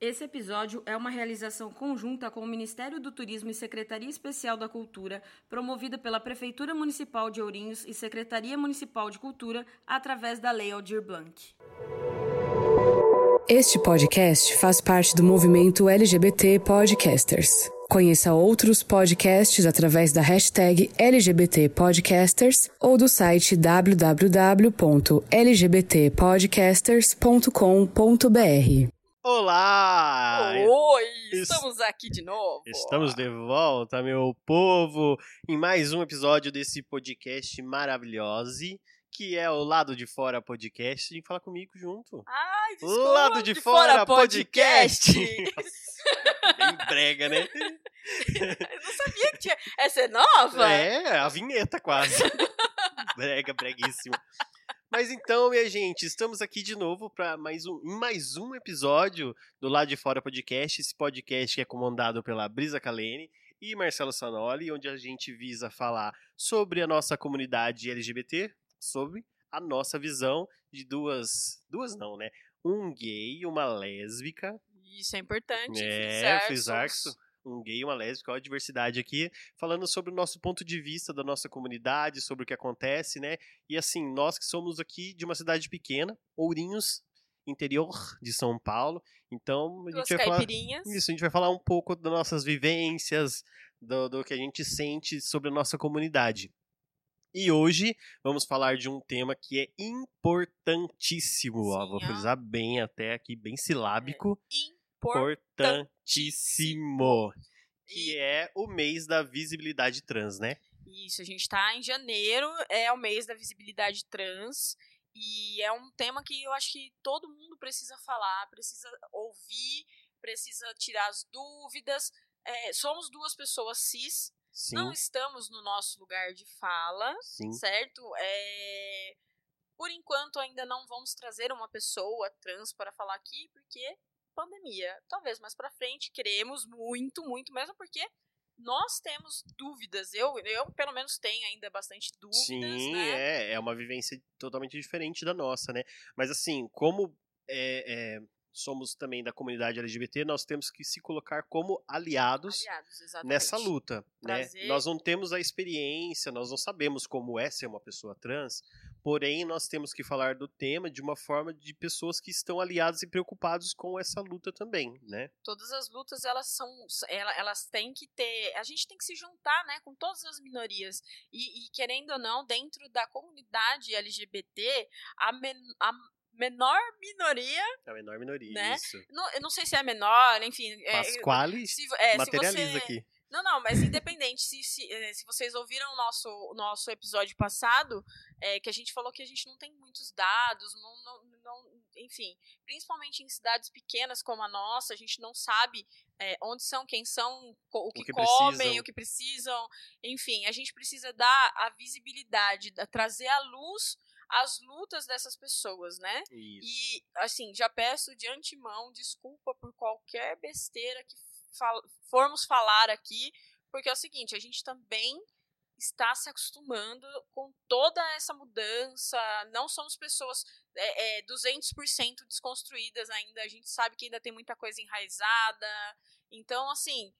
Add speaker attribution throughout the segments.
Speaker 1: Esse episódio é uma realização conjunta com o Ministério do Turismo e Secretaria Especial da Cultura, promovida pela Prefeitura Municipal de Ourinhos e Secretaria Municipal de Cultura, através da Lei Aldir Blanc.
Speaker 2: Este podcast faz parte do movimento LGBT Podcasters. Conheça outros podcasts através da hashtag LGBT Podcasters ou do site www.lgbtpodcasters.com.br.
Speaker 3: Olá!
Speaker 4: Oi,
Speaker 3: Es-
Speaker 4: estamos aqui de novo.
Speaker 3: Estamos de volta, meu povo, em mais um episódio desse podcast maravilhoso, que é o Lado de Fora Podcast. Que falar comigo junto.
Speaker 4: Ai, desculpa,
Speaker 3: Lado de fora podcast. Bem brega, né?
Speaker 4: Eu não sabia que tinha. Essa é nova?
Speaker 3: É, a vinheta quase. brega, breguíssimo. Mas então, minha gente, estamos aqui de novo para mais um, mais um episódio do Lado de Fora Podcast. Esse podcast que é comandado pela Brisa Kalene e Marcelo Sanoli, onde a gente visa falar sobre a nossa comunidade LGBT, sobre a nossa visão de duas, duas não, né? Um gay, uma lésbica,
Speaker 4: Isso é importante.
Speaker 3: é,
Speaker 4: frisar,
Speaker 3: um gay, uma lésbica, olha a diversidade aqui, falando sobre o nosso ponto de vista da nossa comunidade, sobre o que acontece, né? E assim, nós que somos aqui de uma cidade pequena, Ourinhos, interior de São Paulo, então a gente vai falar isso, a gente vai falar um pouco das nossas vivências, do, do que a gente sente sobre a nossa comunidade. E hoje vamos falar de um tema que é importantíssimo, ó,
Speaker 4: Sim,
Speaker 3: vou
Speaker 4: ó.
Speaker 3: frisar bem até aqui, bem silábico
Speaker 4: Impor...
Speaker 3: importantíssimo. Que é o mês da visibilidade trans, né?
Speaker 4: Isso, a gente tá em janeiro, é o mês da visibilidade trans. E é um tema que eu acho que todo mundo precisa falar, precisa ouvir, precisa tirar as dúvidas. É, somos duas pessoas cis,
Speaker 3: Sim,
Speaker 4: não estamos no nosso lugar de fala.
Speaker 3: sim.
Speaker 4: certo? É... Por enquanto ainda não vamos trazer uma pessoa trans para falar aqui, porque pandemia. Talvez mais para frente queremos muito, muito mesmo, porque nós temos dúvidas. Eu, eu pelo menos tenho ainda bastante dúvidas,
Speaker 3: Sim,
Speaker 4: né?
Speaker 3: é, é uma vivência totalmente diferente da nossa, né? Mas assim, como é, é, somos também da comunidade LGBT, nós temos que se colocar como aliados
Speaker 4: Aliados,
Speaker 3: nessa luta, né? Nós não temos a experiência, nós não sabemos como é ser uma pessoa trans, porém nós temos que falar do tema de uma forma de pessoas que estão aliadas e preocupados com essa luta também, né?
Speaker 4: Todas as lutas elas são, ela- elas têm que ter, a gente tem que se juntar, né, com todas as minorias e, e, querendo ou não, dentro da comunidade LGBT, a, men- a menor minoria
Speaker 3: É a menor minoria,
Speaker 4: Né?
Speaker 3: isso.
Speaker 4: Não, eu não sei se é a menor, enfim. é, se, é, se
Speaker 3: materializa
Speaker 4: você-
Speaker 3: aqui.
Speaker 4: Não, não, mas independente, se, se, eh, se vocês ouviram o nosso, o nosso episódio passado, é, que a gente falou que a gente não tem muitos dados, não, não, não- enfim, principalmente em cidades pequenas como a nossa, a gente não sabe é, onde são, quem são, o que,
Speaker 3: que
Speaker 4: comem,
Speaker 3: precisam.
Speaker 4: o que precisam, enfim, a gente precisa dar a visibilidade, da- trazer à luz as lutas dessas pessoas, né?
Speaker 3: Isso.
Speaker 4: E, assim, já peço de antemão desculpa por qualquer besteira que fal- formos falar aqui, porque é o seguinte, a gente também está se acostumando com toda essa mudança, não somos pessoas é, é, 200% desconstruídas ainda, a gente sabe que ainda tem muita coisa enraizada, então, assim,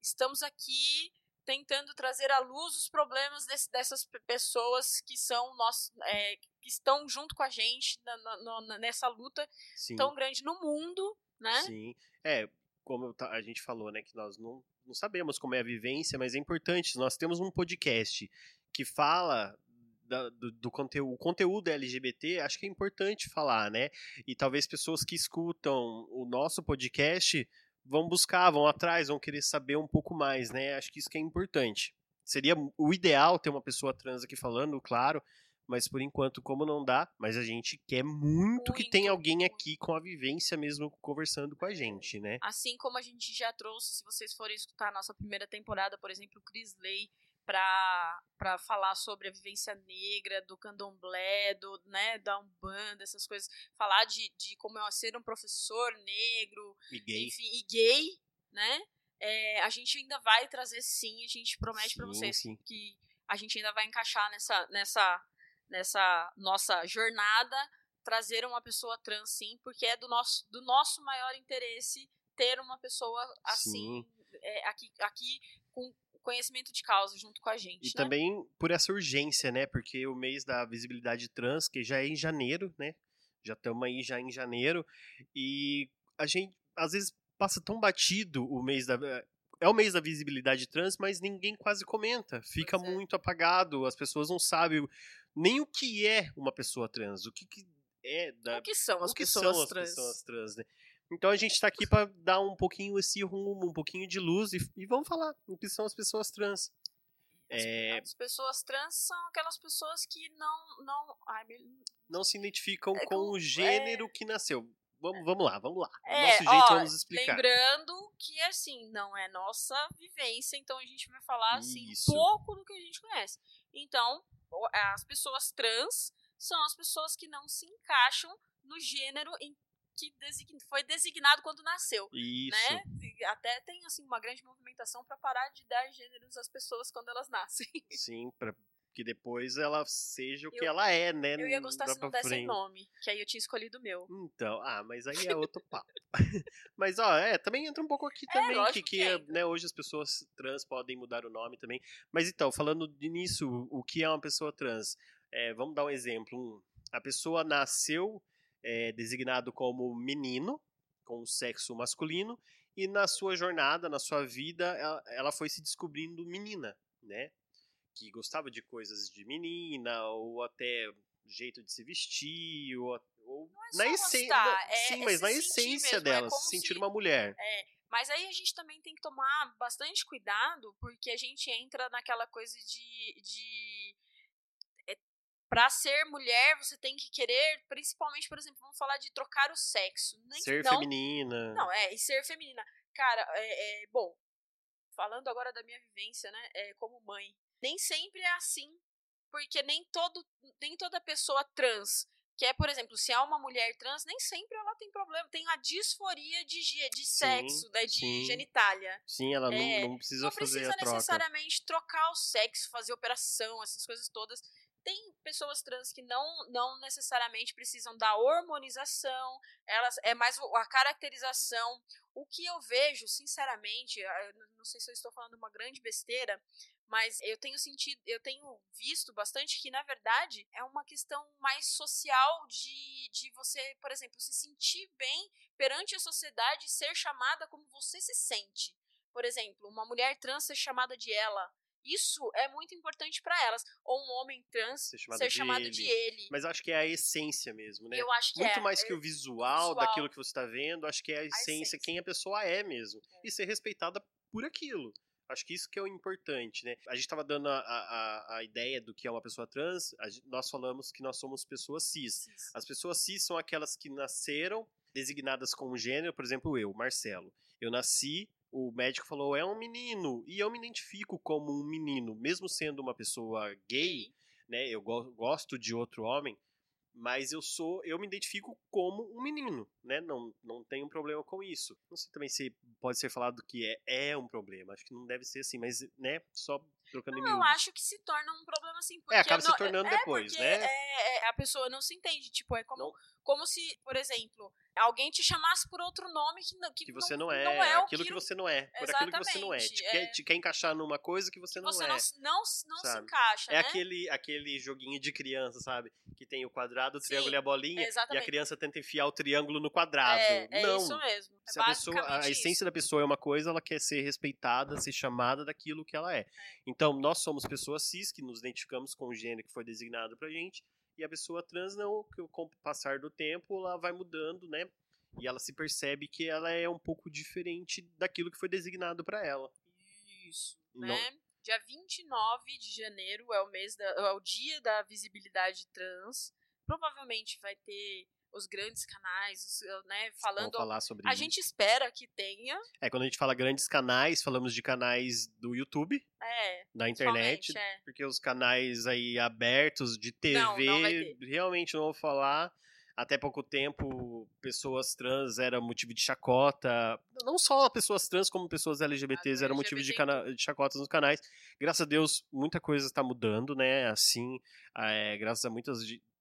Speaker 4: estamos aqui tentando trazer à luz os problemas desse- dessas pe- pessoas que são nós, é, que estão junto com a gente na- na- na- nessa luta
Speaker 3: Sim.
Speaker 4: tão grande no mundo, né?
Speaker 3: Sim. É, como ta- a gente falou, né, que nós não, não sabemos como é a vivência, mas é importante. Nós temos um podcast que fala da- do, do conteúdo, o conteúdo LGBT, acho que é importante falar, né? E talvez pessoas que escutam o nosso podcast vão buscar, vão atrás, vão querer saber um pouco mais, né? Acho que isso que é importante. Seria o ideal ter uma pessoa trans aqui falando, claro, mas por enquanto, como não dá, mas a gente quer muito, que
Speaker 4: Muito,
Speaker 3: tenha alguém aqui com a vivência mesmo conversando com a gente, né?
Speaker 4: Assim como a gente já trouxe, se vocês forem escutar a nossa primeira temporada, por exemplo, o Chris Lay, para falar sobre a vivência negra, do candomblé, do, né, da Umbanda, essas coisas. Falar de, de como é ser um professor negro,
Speaker 3: E gay.
Speaker 4: enfim, e gay, né? É, a gente ainda vai trazer sim, a gente promete para vocês
Speaker 3: sim.
Speaker 4: que a gente ainda vai encaixar nessa, nessa, nessa nossa jornada trazer uma pessoa trans sim, porque é do nosso, do nosso maior interesse ter uma pessoa assim, é, aqui, aqui com conhecimento de causa junto com a gente.
Speaker 3: E
Speaker 4: né?
Speaker 3: também por essa urgência, né? Porque o mês da visibilidade trans, que já é em janeiro, né? Já estamos aí já em janeiro. E a gente, às vezes, passa tão batido o mês da. É o mês da visibilidade trans, mas ninguém quase comenta. Fica
Speaker 4: é.
Speaker 3: muito apagado, as pessoas não sabem nem o que é uma pessoa trans, o que, que é da,
Speaker 4: O que são as
Speaker 3: o que
Speaker 4: pessoas
Speaker 3: são as
Speaker 4: trans?
Speaker 3: pessoas trans, né? Então a gente está aqui para dar um pouquinho esse rumo, um pouquinho de luz e, e vamos falar o que são as pessoas trans.
Speaker 4: As,
Speaker 3: É,
Speaker 4: as pessoas trans são aquelas pessoas que não. não ai,
Speaker 3: não se identificam
Speaker 4: É
Speaker 3: com
Speaker 4: com-
Speaker 3: o gênero que nasceu. Vamos, vamos lá, vamos lá.
Speaker 4: É,
Speaker 3: Nosso jeito
Speaker 4: ó,
Speaker 3: vamos explicar.
Speaker 4: Lembrando que, assim, não é nossa vivência, então a gente vai falar, assim,
Speaker 3: Isso.
Speaker 4: pouco do que a gente conhece. Então, as pessoas trans são as pessoas que não se encaixam no gênero em que foi designado quando nasceu.
Speaker 3: Isso.
Speaker 4: Né? Até tem assim uma grande movimentação para parar de dar gêneros às pessoas quando elas nascem.
Speaker 3: Sim, para que depois ela seja o que
Speaker 4: Eu-
Speaker 3: ela é, né?
Speaker 4: Eu ia gostar se não
Speaker 3: pra
Speaker 4: dessem
Speaker 3: frente.
Speaker 4: nome, que aí eu tinha escolhido o meu.
Speaker 3: Então, ah, mas aí é outro papo. mas, ó, é, também entra um pouco aqui também, que,
Speaker 4: É, lógico
Speaker 3: que,
Speaker 4: que entra.
Speaker 3: né, hoje as pessoas trans podem mudar o nome também. Mas então, falando de- nisso, o que é uma pessoa trans? É, vamos dar um exemplo. Um, a pessoa nasceu é, designado como menino, com o sexo masculino, e na sua jornada, na sua vida, ela, ela foi se descobrindo menina, né? Que gostava de coisas de menina, ou até jeito de se vestir, ou, ou
Speaker 4: é
Speaker 3: na essência.
Speaker 4: é-
Speaker 3: sim,
Speaker 4: é
Speaker 3: mas na essência
Speaker 4: mesmo, é
Speaker 3: dela, se sentir
Speaker 4: se-
Speaker 3: uma mulher.
Speaker 4: Mas aí a gente também tem que tomar bastante cuidado, porque a gente entra naquela coisa de. de é, pra ser mulher, você tem que querer, principalmente, por exemplo, vamos falar de trocar o sexo. Nem,
Speaker 3: ser
Speaker 4: não,
Speaker 3: feminina.
Speaker 4: Não, é, e ser feminina. Cara, é, é, bom, falando agora da minha vivência, né, é, como mãe, nem sempre é assim, porque nem todo, nem toda pessoa trans, que é, por exemplo, se é uma mulher trans, nem sempre ela tem problema, tem a disforia de, de
Speaker 3: Sim,
Speaker 4: sexo, né, de
Speaker 3: sim.
Speaker 4: genitália.
Speaker 3: Sim, ela
Speaker 4: É,
Speaker 3: não, não precisa
Speaker 4: Não
Speaker 3: fazer
Speaker 4: precisa
Speaker 3: a troca.
Speaker 4: necessariamente trocar o sexo, fazer operação, essas coisas todas. Tem pessoas trans que não, não necessariamente precisam da hormonização, elas é mais a caracterização. O que eu vejo, sinceramente, não sei se eu estou falando uma grande besteira, mas eu tenho sentido, eu tenho visto bastante que, na verdade, é uma questão mais social de, de você, por exemplo, se sentir bem perante a sociedade e ser chamada como você se sente. Por exemplo, uma mulher trans ser chamada de ela. Isso é muito importante para elas. Ou um homem trans
Speaker 3: Ser chamado
Speaker 4: ser
Speaker 3: de
Speaker 4: chamado
Speaker 3: ele.
Speaker 4: de ele.
Speaker 3: Mas acho que é a essência mesmo, né?
Speaker 4: Eu acho que
Speaker 3: Muito
Speaker 4: é.
Speaker 3: mais que
Speaker 4: é-
Speaker 3: o visual,
Speaker 4: visual.
Speaker 3: daquilo que você está vendo, acho que é a essência,
Speaker 4: essência.
Speaker 3: quem a pessoa é mesmo. E ser respeitada por aquilo. Acho que isso que é o importante, né? A gente estava dando a, a, a ideia do que é uma pessoa trans, a gente- nós falamos que nós somos pessoas cis.
Speaker 4: Cis.
Speaker 3: As pessoas cis são aquelas que nasceram designadas com um gênero, por exemplo, eu, Marcelo. Eu nasci, o médico falou, é um menino, e eu me identifico como um menino, mesmo sendo uma pessoa gay, né? Eu go- gosto de outro homem, mas eu sou, eu me identifico como um menino, né? Não, não tenho problema com isso. Não sei também se pode ser falado que é, é um problema. Acho que não deve ser assim, mas, né? Só trocando em
Speaker 4: Não, eu
Speaker 3: miúdos.
Speaker 4: acho que se torna um problema assim. Porque
Speaker 3: É, acaba se
Speaker 4: não-
Speaker 3: tornando
Speaker 4: é
Speaker 3: depois, né?
Speaker 4: é- é- a pessoa não se entende. Tipo, é como,
Speaker 3: Não.
Speaker 4: como se, por exemplo, alguém te chamasse por outro nome que, não- que,
Speaker 3: que você não, é,
Speaker 4: não é
Speaker 3: aquilo que você não é, por aquilo que você não é. Te,
Speaker 4: Exatamente,
Speaker 3: Quer,
Speaker 4: é.
Speaker 3: te quer encaixar numa coisa que você não
Speaker 4: você
Speaker 3: é.
Speaker 4: não, não, não se encaixa,
Speaker 3: É
Speaker 4: né?
Speaker 3: aquele, aquele joguinho de criança, sabe? Que tem o quadrado, o
Speaker 4: Sim,
Speaker 3: triângulo e a bolinha. E a
Speaker 4: exatamente.
Speaker 3: criança tenta enfiar o triângulo no quadrado.
Speaker 4: É, é
Speaker 3: não.
Speaker 4: isso mesmo. É
Speaker 3: Se a, pessoa, a
Speaker 4: basicamente
Speaker 3: essência da pessoa é uma coisa, ela quer ser respeitada, ser chamada daquilo que ela é. Então, nós somos pessoas cis que nos identificamos com o gênero que foi designado pra gente, e a pessoa trans não, que com o passar do tempo ela vai mudando, né? E ela se percebe que ela é um pouco diferente daquilo que foi designado pra ela.
Speaker 4: Isso,
Speaker 3: Não-
Speaker 4: né? Dia 29 de janeiro é o mês da, é o dia da visibilidade trans. Provavelmente vai ter os grandes canais, né,
Speaker 3: Vamos
Speaker 4: falando.
Speaker 3: falar sobre
Speaker 4: A
Speaker 3: isso.
Speaker 4: gente espera que tenha.
Speaker 3: É, quando a gente fala grandes canais, falamos de canais do YouTube,
Speaker 4: É,
Speaker 3: da internet,
Speaker 4: é.
Speaker 3: porque os canais aí abertos de TV,
Speaker 4: Não, não
Speaker 3: realmente não vou falar. Até pouco tempo, pessoas trans era motivo de chacota. Não só pessoas trans, como pessoas LGBTs
Speaker 4: Ah,
Speaker 3: eram motivo de, cana- de chacotas nos canais. Graças a Deus, muita coisa está mudando, né? Assim, é, graças a muitas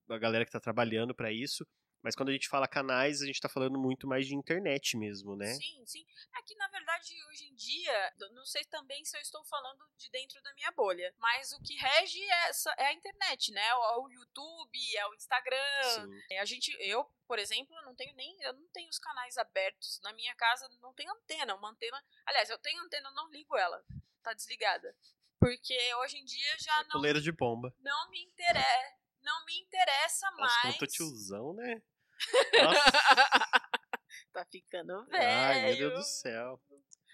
Speaker 3: a galera que está trabalhando para isso. Mas quando a gente fala canais, a gente tá falando muito mais de internet mesmo, né?
Speaker 4: Sim, sim. Aqui, na verdade, hoje em dia, não sei também se eu estou falando de dentro da minha bolha, mas o que rege é, é a internet, né? É o YouTube, é o Instagram. Sim. A gente, eu, por exemplo, não tenho nem, eu não tenho os canais abertos. Na minha casa não tem antena, uma antena. Aliás, eu tenho antena, eu não ligo ela. Tá desligada. Porque hoje em dia já é
Speaker 3: não. de bomba.
Speaker 4: Não me interessa. Não me interessa mais.
Speaker 3: Nossa, tiozão, né?
Speaker 4: tá ficando velho.
Speaker 3: Ai, meu Deus do céu.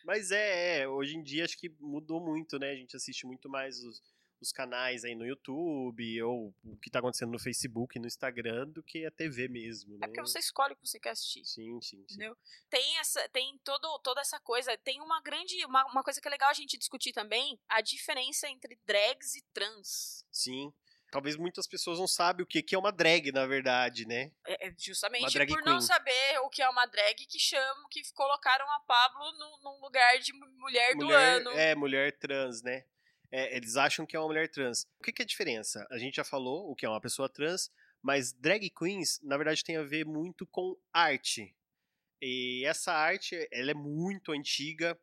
Speaker 3: Mas é, é, hoje em dia acho que mudou muito, né? A gente assiste muito mais os, os canais aí no YouTube ou o que tá acontecendo no Facebook, no Instagram, do que a TV mesmo, né?
Speaker 4: É porque você escolhe o que você quer assistir.
Speaker 3: Sim, sim, sim.
Speaker 4: Entendeu? Tem, essa, tem todo, toda essa coisa. Tem uma grande. Uma, uma coisa que é legal a gente discutir também: a diferença entre drags e trans.
Speaker 3: Sim. Talvez muitas pessoas não sabem o que, que é uma drag, na verdade, né?
Speaker 4: É, é justamente por queen. não saber o que é uma drag que chamam, que colocaram a Pablo no, num lugar de mulher, mulher do ano.
Speaker 3: É, mulher trans, né? É, eles acham que é uma mulher trans. O que, que é a diferença? A gente já falou o que é uma pessoa trans, mas drag queens, na verdade, tem a ver muito com arte. E essa arte, ela é muito antiga.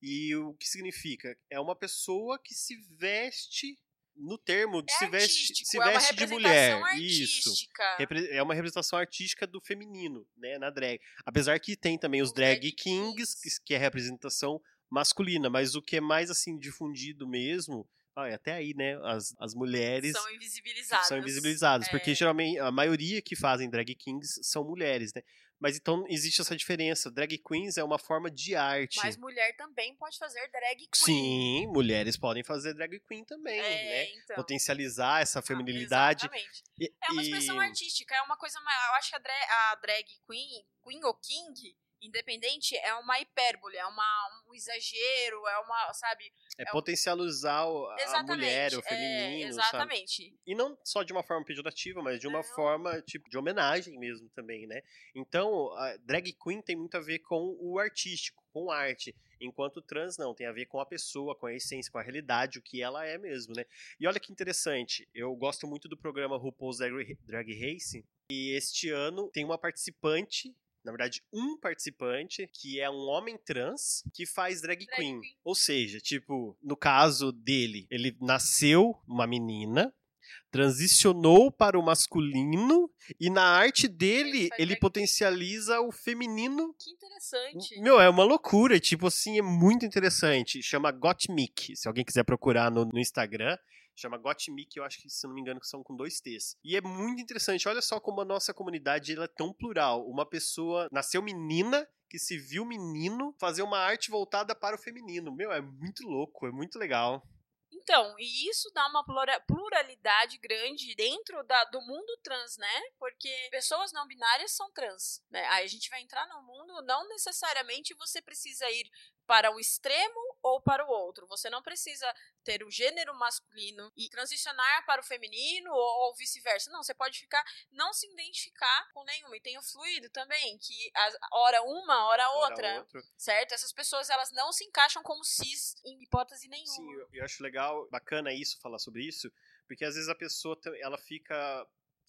Speaker 3: E o que significa? É uma pessoa que se veste no termo de é se veste, se veste é de mulher. Artística. Isso. É uma representação artística do feminino, né, na drag. Apesar que tem também os, drag, drag kings, kings, que é a representação masculina, mas o que é mais assim difundido mesmo, ah, até aí, né, as, as mulheres
Speaker 4: são invisibilizadas.
Speaker 3: São invisibilizadas, é. porque geralmente a maioria que fazem drag kings são mulheres, né? Mas então existe essa diferença. Drag queens é uma forma de arte.
Speaker 4: Mas mulher também pode fazer drag queen.
Speaker 3: Sim, mulheres podem fazer drag queen também, é, né? Então. Potencializar essa feminilidade.
Speaker 4: Ah, exatamente. E, é uma expressão e... artística, é uma coisa mais. Eu acho que a drag, a drag queen, queen ou king, independente é uma hipérbole, é uma, um exagero, é uma, sabe?
Speaker 3: É, é potencializar um... a mulher, o feminino,
Speaker 4: é, Exatamente.
Speaker 3: Sabe? E não só de uma forma pejorativa, mas de uma não. forma, tipo, de homenagem mesmo também, né? Então, a drag queen tem muito a ver com o artístico, com arte. Enquanto trans não, tem a ver com a pessoa, com a essência, com a realidade, o que ela é mesmo, né? E olha que interessante, eu gosto muito do programa RuPaul's Drag Race, e este ano tem uma participante na verdade, um participante que é um homem trans que faz drag, drag queen. queen. Ou seja, tipo, no caso dele, ele nasceu uma menina, transicionou para o masculino e na arte dele ele, ele potencializa o feminino.
Speaker 4: Que interessante.
Speaker 3: Meu, é uma loucura, tipo assim, é muito interessante. Chama Gottmik, se alguém quiser procurar no, no Instagram. Chama Gottmik, eu acho que, se não me engano, são com dois T's. E é muito interessante. Olha só como a nossa comunidade ela é tão plural. Uma pessoa nasceu menina que se viu menino fazer uma arte voltada para o feminino. Meu, é muito louco, é muito legal.
Speaker 4: Então, e isso dá uma pluralidade grande dentro da, do mundo trans, né? Porque pessoas não binárias são trans, né? Aí a gente vai entrar no mundo, não necessariamente você precisa ir para um extremo ou para o outro. Você não precisa ter o gênero masculino e transicionar para o feminino ou, ou vice-versa. Não, você pode ficar, não se identificar com nenhuma. E tem o fluido também, que hora uma, hora, outra. Outro. Certo? Essas pessoas elas não se encaixam como cis em hipótese nenhuma.
Speaker 3: Sim, eu, eu acho legal, bacana isso, falar sobre isso, porque às vezes a pessoa ela fica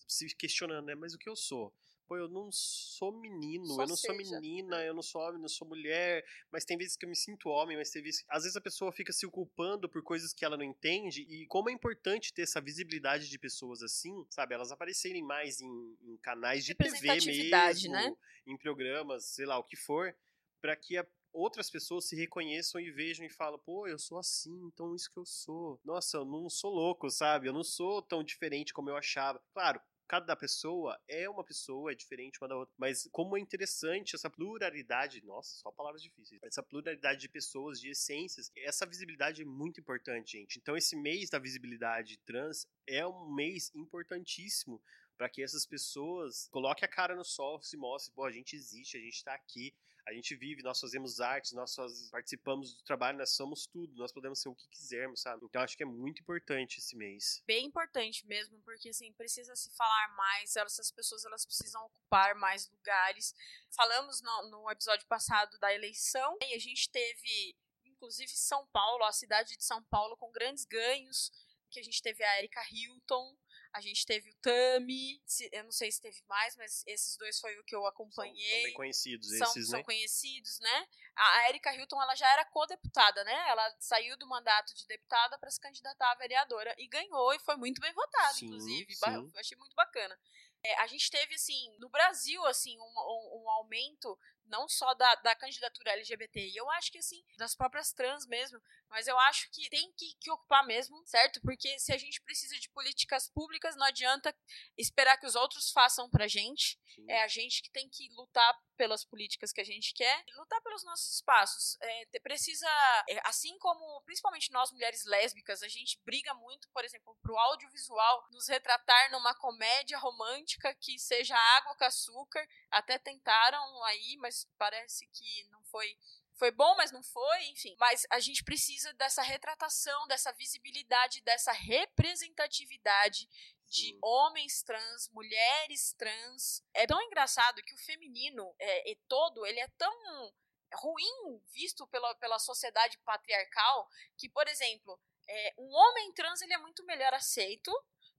Speaker 3: se questionando, né? Mas o que eu sou? Pô, eu não sou menino, Só eu não seja. sou menina, eu não sou homem, não sou mulher, mas tem vezes que eu me sinto homem, mas tem vezes às vezes a pessoa fica se culpando por coisas que ela não entende e como é importante ter essa visibilidade de pessoas assim, sabe, elas aparecerem mais em, em canais de TV mesmo, né? em programas, sei lá, o que for, para que a outras pessoas se reconheçam e vejam e falam, pô, eu sou assim, então isso que eu sou. Nossa, eu não sou louco, sabe? Eu não sou tão diferente como eu achava. Claro, cada pessoa é uma pessoa, é diferente uma da outra. Mas como é interessante essa pluralidade, nossa, só palavras difíceis, essa pluralidade de pessoas, de essências, essa visibilidade é muito importante, gente. Então esse mês da visibilidade trans é um mês importantíssimo para que essas pessoas coloquem a cara no sol, se mostrem, pô, a gente existe, a gente está aqui, a gente vive, nós fazemos artes, nós participamos do trabalho, nós somos tudo, nós podemos ser o que quisermos, sabe? Então acho que é muito importante esse mês.
Speaker 4: Bem importante mesmo, porque assim, precisa se falar mais, essas pessoas elas precisam ocupar mais lugares. Falamos no, no episódio passado da eleição e a gente teve inclusive São Paulo, a cidade de São Paulo com grandes ganhos, que a gente teve a Erika Hilton, A gente teve o Tami, eu não sei se teve mais, mas esses dois foi o que eu acompanhei. São,
Speaker 3: são bem conhecidos
Speaker 4: são,
Speaker 3: esses,
Speaker 4: são
Speaker 3: né?
Speaker 4: conhecidos, né? A Erika Hilton, ela já era co-deputada, né? Ela saiu do mandato de deputada para se candidatar a vereadora e ganhou e foi muito bem votada, sim, inclusive. Sim. Achei muito bacana. É, a gente teve, assim, no Brasil, assim, um, um, um aumento não só da, da candidatura LGBT, e eu acho que, assim, das próprias trans mesmo, mas eu acho que tem que, que, ocupar mesmo, certo? Porque se a gente precisa de políticas públicas, não adianta esperar que os outros façam pra gente. Sim. É a gente que tem que lutar pelas políticas que a gente quer e lutar pelos nossos espaços. É, precisa, é, assim como principalmente nós mulheres lésbicas, a gente briga muito, por exemplo, pro audiovisual nos retratar numa comédia romântica que seja água com açúcar. Até tentaram aí, mas parece que não foi foi bom, mas não foi, enfim. Mas a gente precisa dessa retratação, dessa visibilidade, dessa representatividade de Sim. homens trans, mulheres trans. É tão engraçado que o feminino é, é todo, ele é tão ruim visto pela, pela sociedade patriarcal que, por exemplo, é, um homem trans ele é muito melhor aceito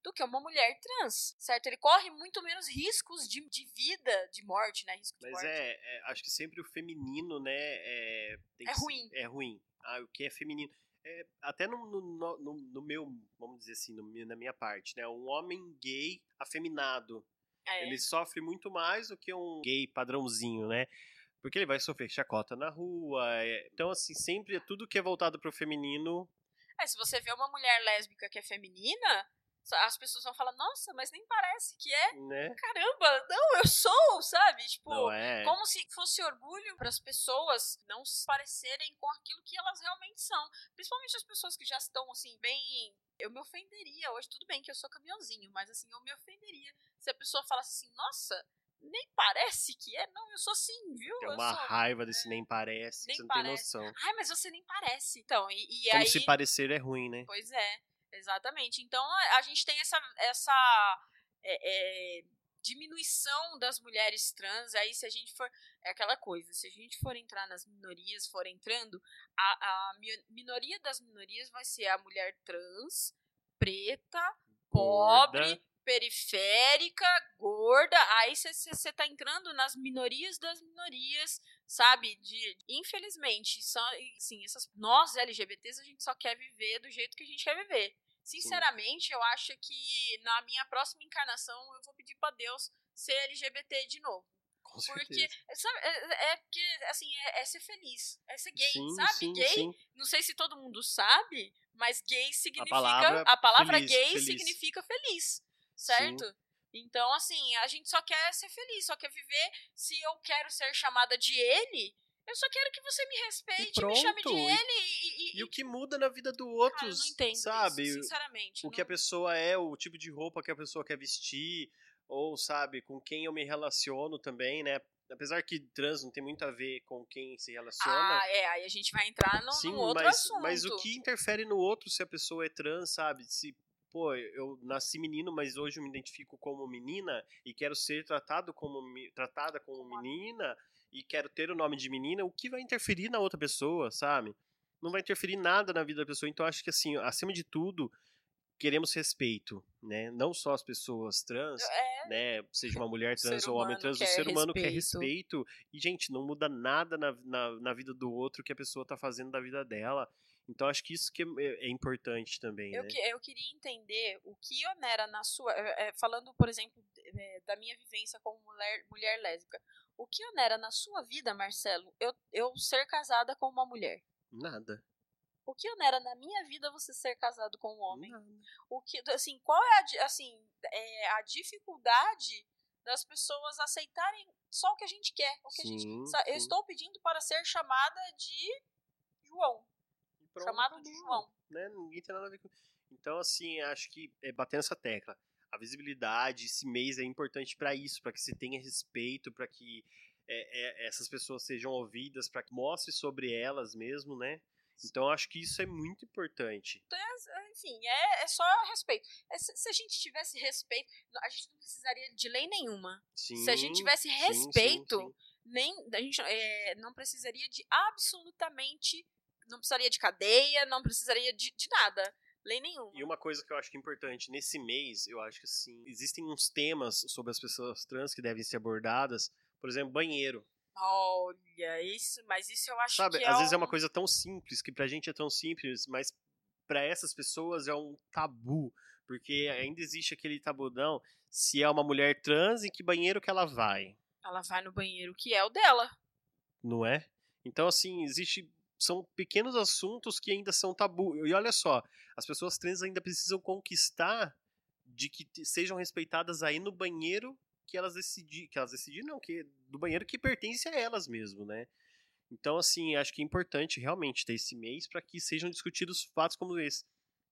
Speaker 4: do que uma mulher trans, certo? Ele corre muito menos riscos de, de vida, de morte, né? Risco
Speaker 3: Mas
Speaker 4: morte.
Speaker 3: É, é, acho que sempre o feminino, né? É,
Speaker 4: é ruim.
Speaker 3: É ruim. Ah, o que é feminino. É, até no, no, no, no, meu, vamos dizer assim, na minha parte, né? Um homem gay afeminado. É. Ele sofre muito mais do que um gay padrãozinho, né? Porque ele vai sofrer chacota na rua. É, então, assim, sempre é tudo que é voltado pro feminino.
Speaker 4: É, se você vê uma mulher lésbica que é feminina, as pessoas vão falar, nossa, mas nem parece que é.
Speaker 3: Né?
Speaker 4: Caramba, não, eu sou, sabe? Tipo,
Speaker 3: é.
Speaker 4: como se fosse orgulho para as pessoas não se parecerem com aquilo que elas realmente são. Principalmente as pessoas que já estão, assim, bem. Eu me ofenderia hoje, tudo bem que eu sou caminhãozinho, mas assim, eu me ofenderia se a pessoa falasse assim, nossa, nem parece que é. Não, eu sou assim, viu?
Speaker 3: Tem uma
Speaker 4: sou,
Speaker 3: raiva é, desse nem parece, nem você não parece. tem noção.
Speaker 4: Ai, mas você nem parece. Então, e, e
Speaker 3: Como
Speaker 4: aí...
Speaker 3: se parecer é ruim, né?
Speaker 4: Pois é. Exatamente. Então a, gente tem essa, essa é, é, diminuição das mulheres trans. Aí se a gente for. É aquela coisa, se a gente for entrar nas minorias, for entrando, a, a minoria das minorias vai ser a mulher trans, preta, pobre. Gorda. Periférica, gorda, aí você tá entrando nas minorias das minorias, sabe? De, infelizmente, são, sim, essas, nós LGBTs a gente só quer viver do jeito que a gente quer viver. Sinceramente, Sim. eu acho que na minha próxima encarnação eu vou pedir para Deus ser LGBT de novo.
Speaker 3: Com
Speaker 4: porque sabe, é, é porque assim é, é, ser feliz, é ser gay,
Speaker 3: sim,
Speaker 4: sabe?
Speaker 3: Sim,
Speaker 4: gay,
Speaker 3: sim.
Speaker 4: não sei se todo mundo sabe, mas gay significa
Speaker 3: a palavra,
Speaker 4: a palavra
Speaker 3: feliz,
Speaker 4: gay
Speaker 3: feliz.
Speaker 4: significa feliz, certo? Então, assim, a gente só quer ser feliz, só quer viver. Se eu quero ser chamada de ele, eu só quero que você me respeite, me chame de ele e,
Speaker 3: o que muda na vida do outro, Cara,
Speaker 4: não entendo
Speaker 3: sabe?
Speaker 4: Isso, sinceramente.
Speaker 3: O não... que a pessoa é, o tipo de roupa que a pessoa quer vestir, ou sabe, com quem eu me relaciono também, né? Apesar que trans não tem muito a ver com quem se relaciona.
Speaker 4: Ah, é, aí a gente vai entrar no,
Speaker 3: Sim,
Speaker 4: num outro
Speaker 3: mas,
Speaker 4: assunto.
Speaker 3: Mas o que interfere no outro se a pessoa é trans, sabe? Se, pô, eu nasci menino, mas hoje eu me identifico como menina e quero ser tratado como, tratada como menina e quero ter o nome de menina, o que vai interferir na outra pessoa, sabe? Não vai interferir nada na vida da pessoa. Então, acho que, assim, acima de tudo, queremos respeito, né? Não só as pessoas trans,
Speaker 4: é.
Speaker 3: né? Seja uma mulher trans ou homem trans, o ser humano respeito. quer respeito. E, gente, não muda nada na, na, na, vida do outro que a pessoa tá fazendo da vida dela. Então, acho que isso que é, é importante também,
Speaker 4: eu,
Speaker 3: né?
Speaker 4: que, eu queria entender o que onera na sua... É, falando, por exemplo, é, da minha vivência como mulher, mulher lésbica. O que onera na sua vida, Marcelo, eu, eu ser casada com uma mulher?
Speaker 3: Nada.
Speaker 4: O que onera na minha vida você ser casado com um homem?
Speaker 3: Nada.
Speaker 4: O que, assim, qual é a, assim, é a dificuldade das pessoas aceitarem só o que a gente quer? O que
Speaker 3: sim,
Speaker 4: a gente. Eu estou pedindo para ser chamada de João.
Speaker 3: Pronto,
Speaker 4: chamado de João.
Speaker 3: Né? Ninguém tem nada a ver com. Então, assim, acho que é bater nessa tecla a visibilidade, esse mês é importante para isso, para que se tenha respeito, para que é, é, essas pessoas sejam ouvidas, para que mostre sobre elas mesmo, né? Então acho que isso é muito importante.
Speaker 4: Então, é, enfim, é, é só respeito. É, se, se, a gente tivesse respeito, a gente não precisaria de lei nenhuma.
Speaker 3: Sim,
Speaker 4: se a gente tivesse respeito,
Speaker 3: sim, sim,
Speaker 4: nem a gente é, não precisaria de absolutamente, não precisaria de cadeia, não precisaria de, de nada Lei nenhuma.
Speaker 3: E uma coisa que eu acho que é importante, nesse mês, eu acho que assim, existem uns temas sobre as pessoas trans que devem ser abordadas, por exemplo, banheiro.
Speaker 4: Olha, isso, mas isso eu acho
Speaker 3: Sabe,
Speaker 4: que
Speaker 3: às
Speaker 4: é
Speaker 3: vezes é
Speaker 4: um-
Speaker 3: uma coisa tão simples, que pra gente é tão simples, mas pra essas pessoas é um tabu, porque ainda existe aquele tabudão se é uma mulher trans em que banheiro que ela vai,
Speaker 4: Ela vai no banheiro que é o dela.
Speaker 3: não é? Então assim, existe são pequenos assuntos que ainda são tabu. E olha só, as pessoas trans ainda precisam conquistar de que sejam respeitadas aí no banheiro que elas decidir, que elas decidiram não, que do banheiro que pertence a elas mesmo, né? Então, assim, acho que é importante realmente ter esse mês para que sejam discutidos fatos como esse.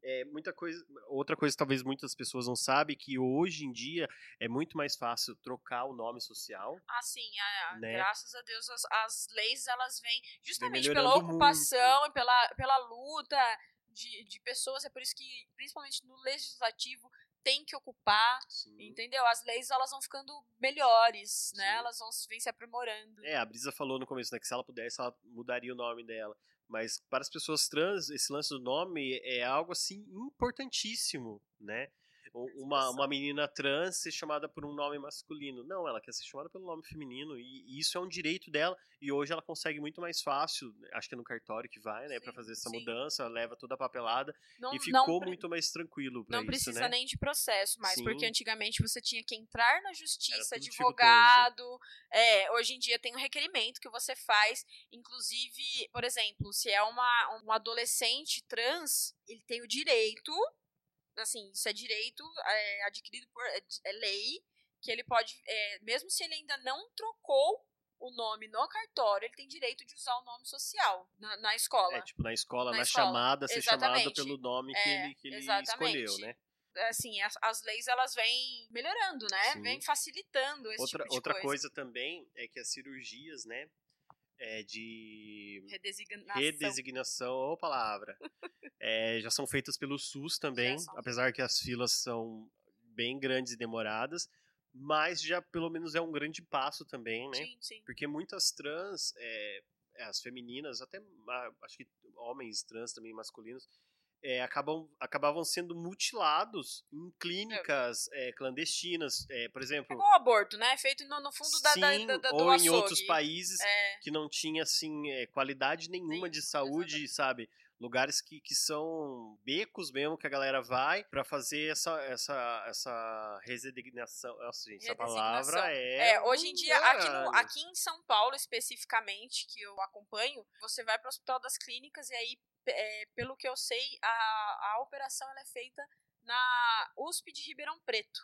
Speaker 3: É, muita coisa, outra coisa que talvez muitas pessoas não sabem que hoje em dia é muito mais fácil trocar o nome social.
Speaker 4: Assim, a-
Speaker 3: Né?
Speaker 4: graças a Deus as, as leis elas vêm justamente pela ocupação e pela, pela luta de, de pessoas. É por isso que, principalmente no legislativo, tem que ocupar,
Speaker 3: Assim.
Speaker 4: entendeu? As leis elas vão ficando melhores, né?
Speaker 3: Sim.
Speaker 4: Elas vão se- vêm se aprimorando.
Speaker 3: É, a Brisa falou no começo, né, que se ela pudesse, ela mudaria o nome dela. Mas para as pessoas trans, esse lance do nome é algo assim importantíssimo, né? U- Uma, uma menina trans ser chamada por um nome masculino. Não, ela quer ser chamada pelo nome feminino. E, e isso é um direito dela. E hoje ela consegue muito mais fácil. Acho que é no cartório que vai, né? Pra
Speaker 4: Sim,
Speaker 3: fazer essa
Speaker 4: sim.
Speaker 3: mudança. Leva toda a papelada.
Speaker 4: Não,
Speaker 3: e ficou
Speaker 4: não,
Speaker 3: muito mais tranquilo
Speaker 4: não
Speaker 3: isso,
Speaker 4: precisa
Speaker 3: né?
Speaker 4: nem de processo mais,
Speaker 3: Sim.
Speaker 4: porque antigamente você tinha que entrar na justiça, advogado. É, hoje em dia tem um requerimento que você faz, inclusive, por exemplo, se é uma, um adolescente trans, ele tem o direito, assim, isso é direito é, adquirido por é, é lei, que ele pode, é, mesmo se ele ainda não trocou o nome no cartório, ele tem direito de usar o nome social na, na escola.
Speaker 3: É, tipo, na escola,
Speaker 4: Na
Speaker 3: na,
Speaker 4: escola,
Speaker 3: chamada, ser chamado
Speaker 4: exatamente.
Speaker 3: pelo nome que
Speaker 4: É,
Speaker 3: ele, que ele
Speaker 4: exatamente.
Speaker 3: escolheu, né?
Speaker 4: assim, as, as leis elas vêm melhorando, né?
Speaker 3: Sim.
Speaker 4: Vêm facilitando esse
Speaker 3: outra
Speaker 4: tipo de
Speaker 3: outra
Speaker 4: coisa.
Speaker 3: coisa. também é que as cirurgias, né, é de
Speaker 4: Redesignação.
Speaker 3: redesignação, ou palavra, é, já são feitas pelo SUS também, apesar que as filas são bem grandes e demoradas, mas já pelo menos é um grande passo também, né?
Speaker 4: Sim, sim.
Speaker 3: Porque muitas trans, é, as femininas, até acho que homens trans também masculinos, é, acabam, acabavam sendo mutilados em clínicas é, clandestinas, é, por
Speaker 4: É
Speaker 3: exemplo.
Speaker 4: igual o aborto, né? Feito no, no fundo da, da,
Speaker 3: Sim,
Speaker 4: da, da- do
Speaker 3: ou em
Speaker 4: açougue.
Speaker 3: outros países
Speaker 4: É,
Speaker 3: que não tinha assim é, qualidade nenhuma
Speaker 4: Nenhuma,
Speaker 3: de saúde, sabe? Lugares que, que são becos mesmo que a galera vai pra fazer essa essa essa resignação. Nossa, gente, essa palavra é
Speaker 4: é, hoje em dia, aqui, no- aqui em São Paulo, especificamente, que eu acompanho, você vai para o Hospital das Clínicas e aí, é, pelo que eu sei, a, a operação é feita na USP de Ribeirão Preto.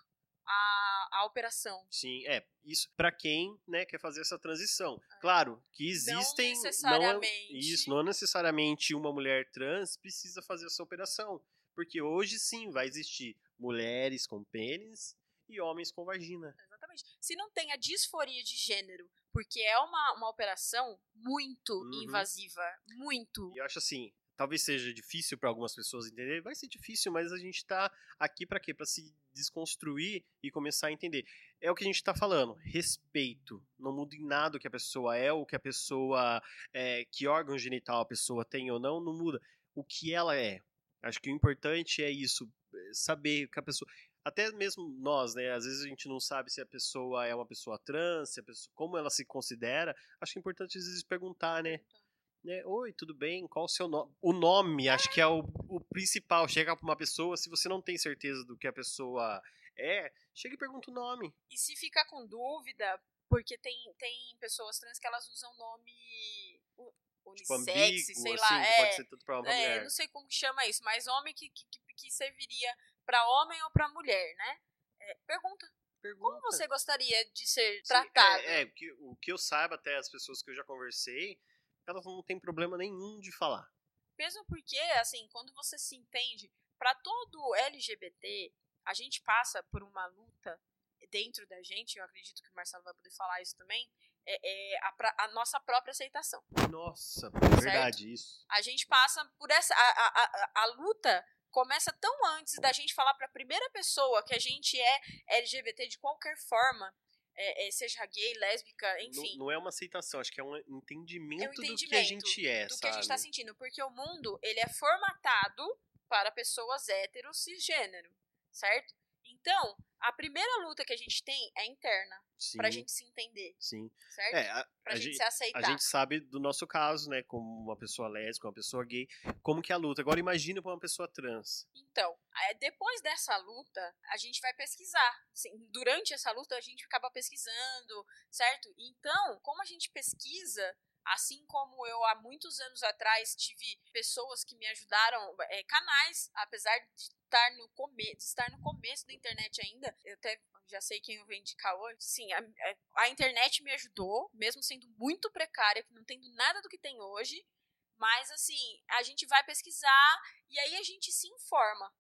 Speaker 4: A, a operação.
Speaker 3: Sim, é. Isso pra quem, né, quer fazer essa transição. Claro que existem não é-
Speaker 4: necessariamente.
Speaker 3: isso, não necessariamente uma mulher trans precisa fazer essa operação, porque hoje sim vai existir mulheres com pênis e homens com vagina.
Speaker 4: Exatamente. Se não tem a disforia de gênero, porque é uma, uma operação muito
Speaker 3: Uhum.
Speaker 4: invasiva, muito.
Speaker 3: E eu acho assim, talvez seja difícil para algumas pessoas entender, vai ser difícil, mas a gente tá aqui para quê? Para se desconstruir e começar a entender. É o que a gente tá falando, respeito. Não muda em nada o que a pessoa é, o que a pessoa é, que órgão genital a pessoa tem ou não, não muda. O que ela é. Acho que o importante é isso, é, saber que a pessoa até mesmo nós, né? Às vezes a gente não sabe se a pessoa é uma pessoa trans, se a pessoa, como ela se considera. Acho que é importante às vezes perguntar, né? Né? Oi, tudo bem? Qual o seu nome? O nome, acho que é o, o principal. Chega pra uma pessoa, se você não tem certeza do que a pessoa é, chega e pergunta o nome.
Speaker 4: E se ficar com dúvida, porque tem, tem pessoas trans que elas usam nome
Speaker 3: Tipo,
Speaker 4: unissex,
Speaker 3: ambíguo,
Speaker 4: sei
Speaker 3: assim,
Speaker 4: lá.
Speaker 3: que
Speaker 4: É,
Speaker 3: pode ser tanto pra
Speaker 4: é,
Speaker 3: mulher.
Speaker 4: não sei como chama isso, mas homem que, que, que- serviria pra homem ou pra mulher, né? É, pergunta, como
Speaker 3: Pergunta.
Speaker 4: você gostaria de ser
Speaker 3: Sim,
Speaker 4: tratado?
Speaker 3: É, é, o que eu saiba, até as pessoas que eu já conversei, elas não têm problema nenhum de falar.
Speaker 4: Mesmo porque, assim, quando você se entende, para todo LGBT, a gente passa por uma luta dentro da gente, eu acredito que o Marcelo vai poder falar isso também, é, é a, pra- a nossa própria aceitação.
Speaker 3: Nossa, é verdade isso.
Speaker 4: A gente passa por essa. A, a, a, a luta começa tão antes da gente falar para a primeira pessoa que a gente é LGBT de qualquer forma, é, é, seja gay, lésbica, enfim.
Speaker 3: Não, não é uma aceitação, acho que é um entendimento,
Speaker 4: É um
Speaker 3: do que a
Speaker 4: entendimento
Speaker 3: gente é,
Speaker 4: do que
Speaker 3: sabe?
Speaker 4: a gente tá sentindo, porque o mundo ele é formatado para pessoas héteros cisgênero, certo? Então, a primeira luta que a gente tem é interna,
Speaker 3: Sim.
Speaker 4: pra gente se entender,
Speaker 3: Sim.
Speaker 4: certo?
Speaker 3: É, a,
Speaker 4: pra
Speaker 3: a
Speaker 4: gente,
Speaker 3: gente,
Speaker 4: se aceitar.
Speaker 3: a gente sabe do nosso caso, né? Como uma pessoa lésbica, uma pessoa gay, como que é a luta. Agora imagina pra uma pessoa trans.
Speaker 4: Então, é, depois dessa luta, a gente vai pesquisar. Assim, durante essa luta, a gente acaba pesquisando, certo? Então, como a gente pesquisa, assim como eu há muitos anos atrás tive pessoas que me ajudaram, é, canais, apesar de estar no começo, de estar no começo da internet ainda, eu até já sei quem eu vou indicar hoje. Sim, a- a internet me ajudou, mesmo sendo muito precária, não tendo nada do que tem hoje. Mas assim, a gente vai pesquisar e aí a gente se informa.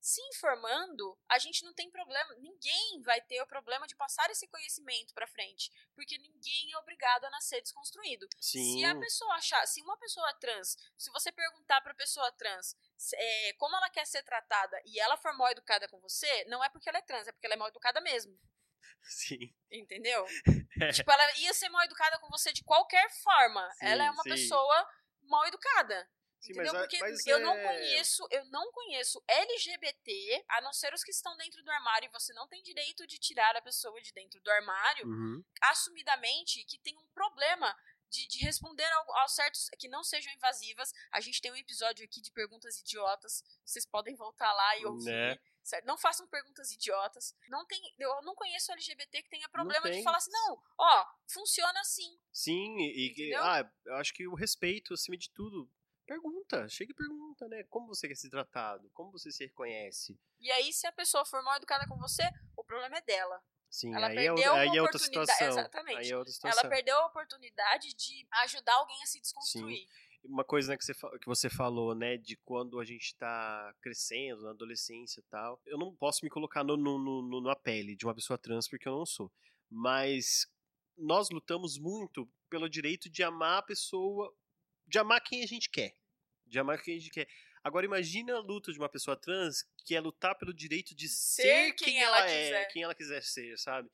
Speaker 4: Se informando, a gente não tem problema, ninguém vai ter o problema de passar esse conhecimento pra frente, porque ninguém é obrigado a nascer desconstruído.
Speaker 3: Sim.
Speaker 4: Se a pessoa achar, se uma pessoa trans, se você perguntar pra pessoa trans é, como ela quer ser tratada e ela for mal educada com você, não é porque ela é trans, é porque ela é mal educada mesmo.
Speaker 3: Sim.
Speaker 4: Entendeu?
Speaker 3: É.
Speaker 4: Tipo, ela ia ser mal educada com você de qualquer forma.
Speaker 3: Sim,
Speaker 4: ela é uma
Speaker 3: sim.
Speaker 4: pessoa mal educada.
Speaker 3: Sim,
Speaker 4: entendeu?
Speaker 3: mas
Speaker 4: Porque
Speaker 3: mas
Speaker 4: eu não
Speaker 3: é-
Speaker 4: conheço, eu não conheço LGBT, a não ser os que estão dentro do armário, e você não tem direito de tirar a pessoa de dentro do armário,
Speaker 3: Uhum.
Speaker 4: assumidamente, que tem um problema. De, de responder ao- aos certos que não sejam invasivas. A gente tem um episódio aqui de perguntas idiotas. Vocês podem voltar lá e ouvir.
Speaker 3: Né?
Speaker 4: Não façam perguntas idiotas. Não tem, eu não conheço LGBT que tenha problema de falar assim, não, ó, funciona assim.
Speaker 3: Sim, e, e ah, eu acho que o respeito, acima de tudo, pergunta, chega e pergunta, né? Como você quer ser tratado? Como você se reconhece?
Speaker 4: E aí, se a pessoa for mal educada com você, o problema é dela.
Speaker 3: Sim,
Speaker 4: Ela
Speaker 3: aí, é,
Speaker 4: perdeu
Speaker 3: outra-
Speaker 4: uma
Speaker 3: aí é outra
Speaker 4: oportunidade-
Speaker 3: situação.
Speaker 4: exatamente.
Speaker 3: Aí é outra situação.
Speaker 4: Ela perdeu a oportunidade de ajudar alguém a se desconstruir.
Speaker 3: Uma coisa né, que, você, que você falou, né, de quando a gente tá crescendo, na adolescência e tal. Eu não posso me colocar no, no, no- na pele de uma pessoa trans, porque eu não sou. Mas nós lutamos muito pelo direito de amar a pessoa, de amar quem a gente quer. De amar quem a gente quer. Agora imagina a luta de uma pessoa trans que é lutar pelo direito de ser, quem, ela, é,
Speaker 4: quiser.
Speaker 3: quem ela quiser ser, sabe?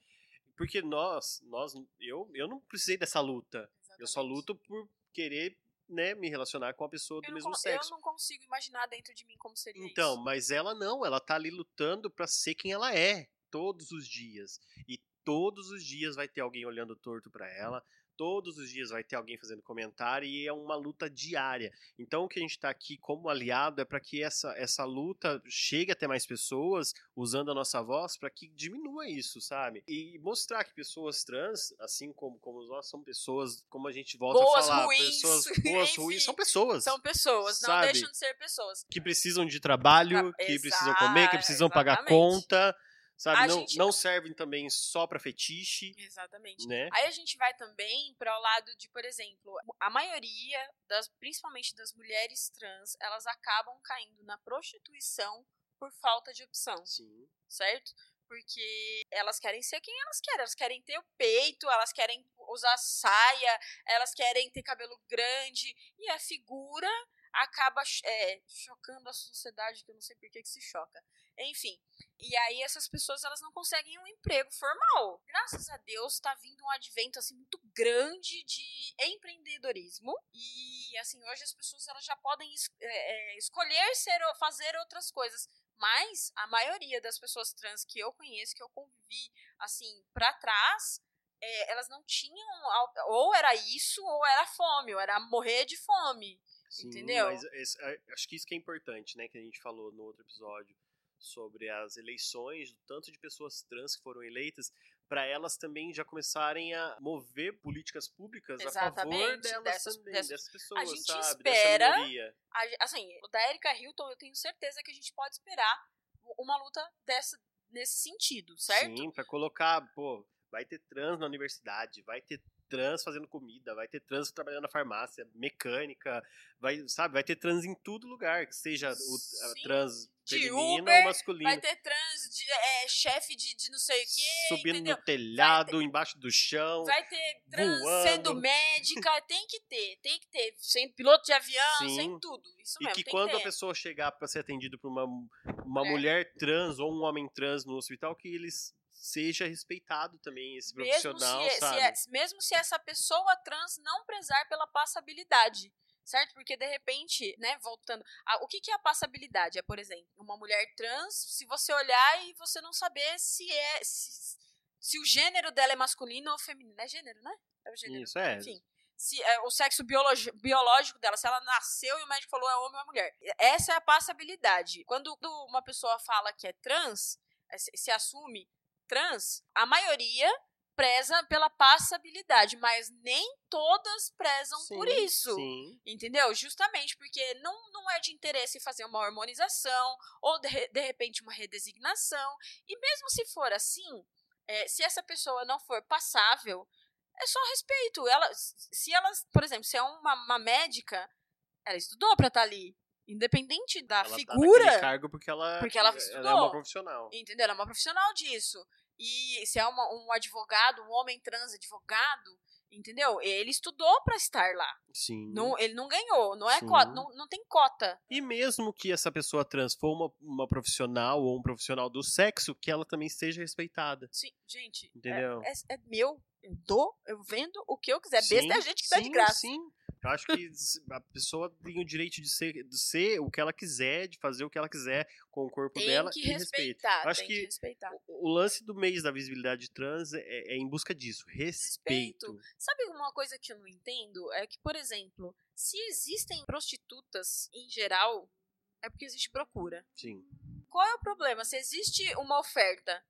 Speaker 3: Porque nós, nós eu, eu não precisei dessa luta. Eu só
Speaker 4: Exatamente.
Speaker 3: luto por querer, né, me relacionar com a pessoa do
Speaker 4: Eu não,
Speaker 3: mesmo sexo.
Speaker 4: eu não consigo imaginar dentro de mim como seria
Speaker 3: Então,
Speaker 4: isso.
Speaker 3: mas ela não, ela tá ali lutando pra ser quem ela é, todos os dias. E todos os dias vai ter alguém olhando torto pra ela, todos os dias vai ter alguém fazendo comentário e é uma luta diária. Então, o que a gente tá aqui como aliado é pra que essa, essa luta chegue até mais pessoas, usando a nossa voz, pra que diminua isso, sabe? E mostrar que pessoas trans, assim como, como nós, são pessoas, como a gente volta
Speaker 4: Boas,
Speaker 3: a falar,
Speaker 4: ruins,
Speaker 3: pessoas boas,
Speaker 4: enfim.
Speaker 3: ruins, são pessoas
Speaker 4: São pessoas, não
Speaker 3: sabe?
Speaker 4: deixam de ser pessoas.
Speaker 3: que precisam de trabalho,
Speaker 4: Tra-
Speaker 3: que precisam comer, que precisam pagar
Speaker 4: exatamente.
Speaker 3: conta, sabe? Não,
Speaker 4: gente-
Speaker 3: não servem também só pra fetiche,
Speaker 4: Exatamente.
Speaker 3: né?
Speaker 4: Aí a gente vai também para o lado de, por exemplo, a maioria, das, principalmente das mulheres trans, elas acabam caindo na prostituição por falta de opção,
Speaker 3: Sim.
Speaker 4: certo? Porque elas querem ser quem elas querem. Elas querem ter o peito, elas querem usar saia, elas querem ter cabelo grande. E a figura acaba é, chocando a sociedade, que eu não sei por que, que se choca. Enfim. E aí essas pessoas elas não conseguem um emprego formal. Graças a Deus tá vindo um advento assim muito grande de empreendedorismo e assim hoje as pessoas elas já podem es- é, é, escolher ser fazer outras coisas. Mas a maioria das pessoas trans que eu conheço, que eu convivi assim pra trás, é, elas não tinham ou era isso ou era fome, ou era morrer de fome.
Speaker 3: Sim,
Speaker 4: Entendeu?
Speaker 3: Mas esse- acho que isso que é importante, né? Que a gente falou no outro episódio sobre as eleições, do tanto de pessoas trans que foram eleitas, para elas também já começarem a mover políticas públicas a favor
Speaker 4: Exatamente,
Speaker 3: delas
Speaker 4: dessas-
Speaker 3: também,
Speaker 4: dessas-
Speaker 3: dessas pessoas,
Speaker 4: gente
Speaker 3: sabe?
Speaker 4: espera-. A assim, da Erika Hilton, eu tenho certeza que a gente pode esperar uma luta dessa, nesse sentido, certo?
Speaker 3: Sim, pra colocar, pô, vai ter trans na universidade, vai ter trans fazendo comida, vai ter trans trabalhando na farmácia, mecânica, vai, sabe, vai ter trans em todo lugar, que seja o
Speaker 4: Sim,
Speaker 3: trans feminino
Speaker 4: Uber,
Speaker 3: ou masculino.
Speaker 4: Vai ter trans, de, é, chefe de, de não sei o quê,
Speaker 3: Subindo
Speaker 4: entendeu?
Speaker 3: no telhado, embaixo do chão.
Speaker 4: Vai ter trans
Speaker 3: voando.
Speaker 4: sendo médica, tem que ter, tem que ter, sendo piloto de avião,
Speaker 3: Sim.
Speaker 4: sem tudo, isso
Speaker 3: E
Speaker 4: mesmo,
Speaker 3: que quando
Speaker 4: que
Speaker 3: a
Speaker 4: ter.
Speaker 3: pessoa chegar pra ser atendido por uma, uma
Speaker 4: Mulher.
Speaker 3: mulher trans ou um homem trans no hospital, que eles seja respeitado também, esse
Speaker 4: mesmo
Speaker 3: profissional,
Speaker 4: se, se
Speaker 3: sabe?
Speaker 4: é- mesmo se essa pessoa trans não prezar pela passabilidade. certo? Porque de repente, né, voltando, a, o que, que é a passabilidade? É, por exemplo, uma mulher trans, se você olhar e você não saber se é se, se o gênero dela é masculino ou feminino, é gênero, né? É o gênero.
Speaker 3: Isso é.
Speaker 4: Enfim, se é, o sexo biológico, dela, se ela nasceu e o médico falou é homem ou é mulher. Essa é a passabilidade. Quando uma pessoa fala que é trans, é, se, se assume trans, a maioria preza pela passabilidade, mas nem todas prezam
Speaker 3: Sim,
Speaker 4: por isso.
Speaker 3: Sim.
Speaker 4: Entendeu? Justamente porque não, não é de interesse fazer uma hormonização ou de, de repente uma redesignação. E mesmo se for assim, é, se essa pessoa não for passável, é só respeito. Ela, se ela, por exemplo, se é uma, uma médica, ela estudou pra estar ali. Independente da
Speaker 3: Ela tá
Speaker 4: figura.
Speaker 3: naquele cargo porque ela,
Speaker 4: Porque ela
Speaker 3: é
Speaker 4: estudou.
Speaker 3: uma profissional.
Speaker 4: Entendeu? Ela é uma profissional disso. E se é uma- um advogado, um homem trans advogado, entendeu? Ele estudou pra estar lá.
Speaker 3: Sim.
Speaker 4: Não, ele não ganhou, não é
Speaker 3: Sim.
Speaker 4: cota, não, não tem cota.
Speaker 3: E mesmo que essa pessoa trans for uma, uma profissional ou um profissional do sexo, que ela também seja respeitada.
Speaker 4: Sim, gente, é-
Speaker 3: Entendeu?
Speaker 4: É, é meu, eu dou, eu vendo o que eu quiser.
Speaker 3: Sim,
Speaker 4: Besta é a gente que dá de
Speaker 3: sim,
Speaker 4: graça.
Speaker 3: Sim. Eu acho que a pessoa tem o direito de ser, de ser o que ela quiser, de fazer o que ela quiser com o corpo
Speaker 4: Tem
Speaker 3: dela
Speaker 4: que
Speaker 3: e respeito.
Speaker 4: respeitar,
Speaker 3: Eu acho
Speaker 4: tem
Speaker 3: que
Speaker 4: que respeitar.
Speaker 3: O o lance do mês da visibilidade trans é, é em busca disso, respeito.
Speaker 4: Sabe uma coisa que eu não entendo? É que, por exemplo, se existem prostitutas em geral, é porque existe procura.
Speaker 3: Sim.
Speaker 4: Qual é o problema? Se existe uma oferta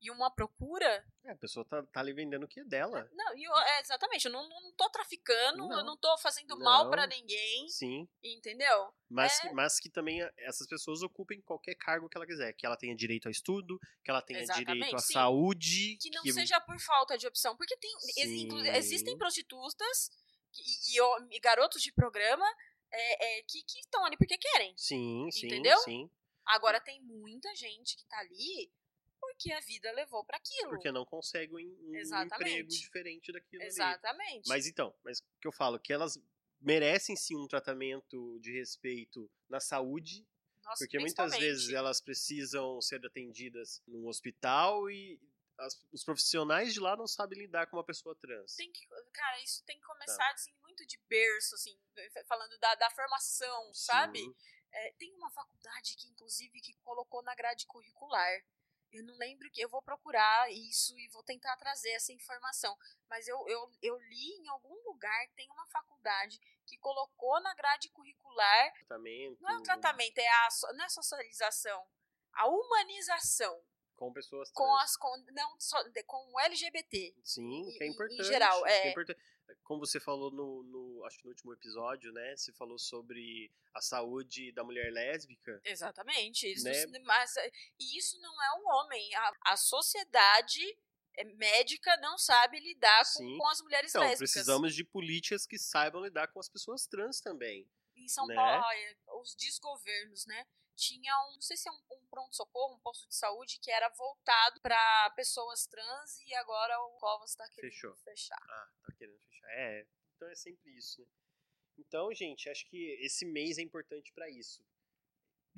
Speaker 4: e uma procura,
Speaker 3: É, a pessoa tá, tá ali vendendo o que é dela.
Speaker 4: Não, eu- é, exatamente, eu não, não tô traficando, eu
Speaker 3: Não.
Speaker 4: não tô fazendo mal
Speaker 3: Não.
Speaker 4: pra ninguém,
Speaker 3: Sim.
Speaker 4: entendeu?
Speaker 3: Mas,
Speaker 4: É.
Speaker 3: que, mas que também a- essas pessoas ocupem qualquer cargo que ela quiser. Que ela tenha direito ao estudo, que ela tenha
Speaker 4: Exatamente,
Speaker 3: direito à
Speaker 4: sim.
Speaker 3: saúde.
Speaker 4: Que não seja por falta de opção, porque tem,
Speaker 3: Sim.
Speaker 4: existem prostitutas que- e, e- e garotos de programa é, é, que estão ali porque querem.
Speaker 3: Sim, sim,
Speaker 4: Entendeu?
Speaker 3: sim.
Speaker 4: Agora tem muita gente que tá ali porque a vida levou pra aquilo.
Speaker 3: Porque não consegue um,
Speaker 4: Exatamente.
Speaker 3: emprego diferente daquilo ali.
Speaker 4: Exatamente.
Speaker 3: Mas então, mas o que eu falo, que elas merecem sim um tratamento de respeito na saúde,
Speaker 4: Nossa,
Speaker 3: porque muitas vezes elas precisam ser atendidas num hospital e as- os profissionais de lá não sabem lidar com uma pessoa trans.
Speaker 4: tem que, cara, isso tem que
Speaker 3: Tá.
Speaker 4: começar assim, muito de berço, assim, falando da, da formação, sabe?
Speaker 3: Sim.
Speaker 4: É, tem uma faculdade que, inclusive, que colocou na grade curricular. Eu não lembro que eu vou procurar isso e vou tentar trazer essa informação. Mas eu, eu, eu li em algum lugar que tem uma faculdade que colocou na grade curricular.
Speaker 3: Tratamento
Speaker 4: Não é o tratamento, é a não é a socialização, a humanização
Speaker 3: com pessoas trans.
Speaker 4: com as com, não só com o LGBT.
Speaker 3: Sim, que é
Speaker 4: em- em
Speaker 3: importante.
Speaker 4: geral, é.
Speaker 3: importante. Como você falou no, no- acho que no último episódio, né? Você falou sobre a saúde da mulher lésbica.
Speaker 4: Exatamente. Isso,
Speaker 3: Né?
Speaker 4: mas, é, e isso não é um homem. A, a sociedade é, médica não sabe lidar com, com as mulheres
Speaker 3: Então,
Speaker 4: lésbicas.
Speaker 3: precisamos de políticas que saibam lidar com as pessoas trans também.
Speaker 4: Em São
Speaker 3: né?
Speaker 4: Paulo, olha, os desgovernos, né? Tinha um, não sei se é um, um pronto-socorro, um posto de saúde que era voltado para pessoas trans e agora o Covas está querendo
Speaker 3: Fechou.
Speaker 4: fechar.
Speaker 3: Ah, tá querendo fechar. É, então é sempre isso, né? Então, gente, acho que esse mês é importante pra isso.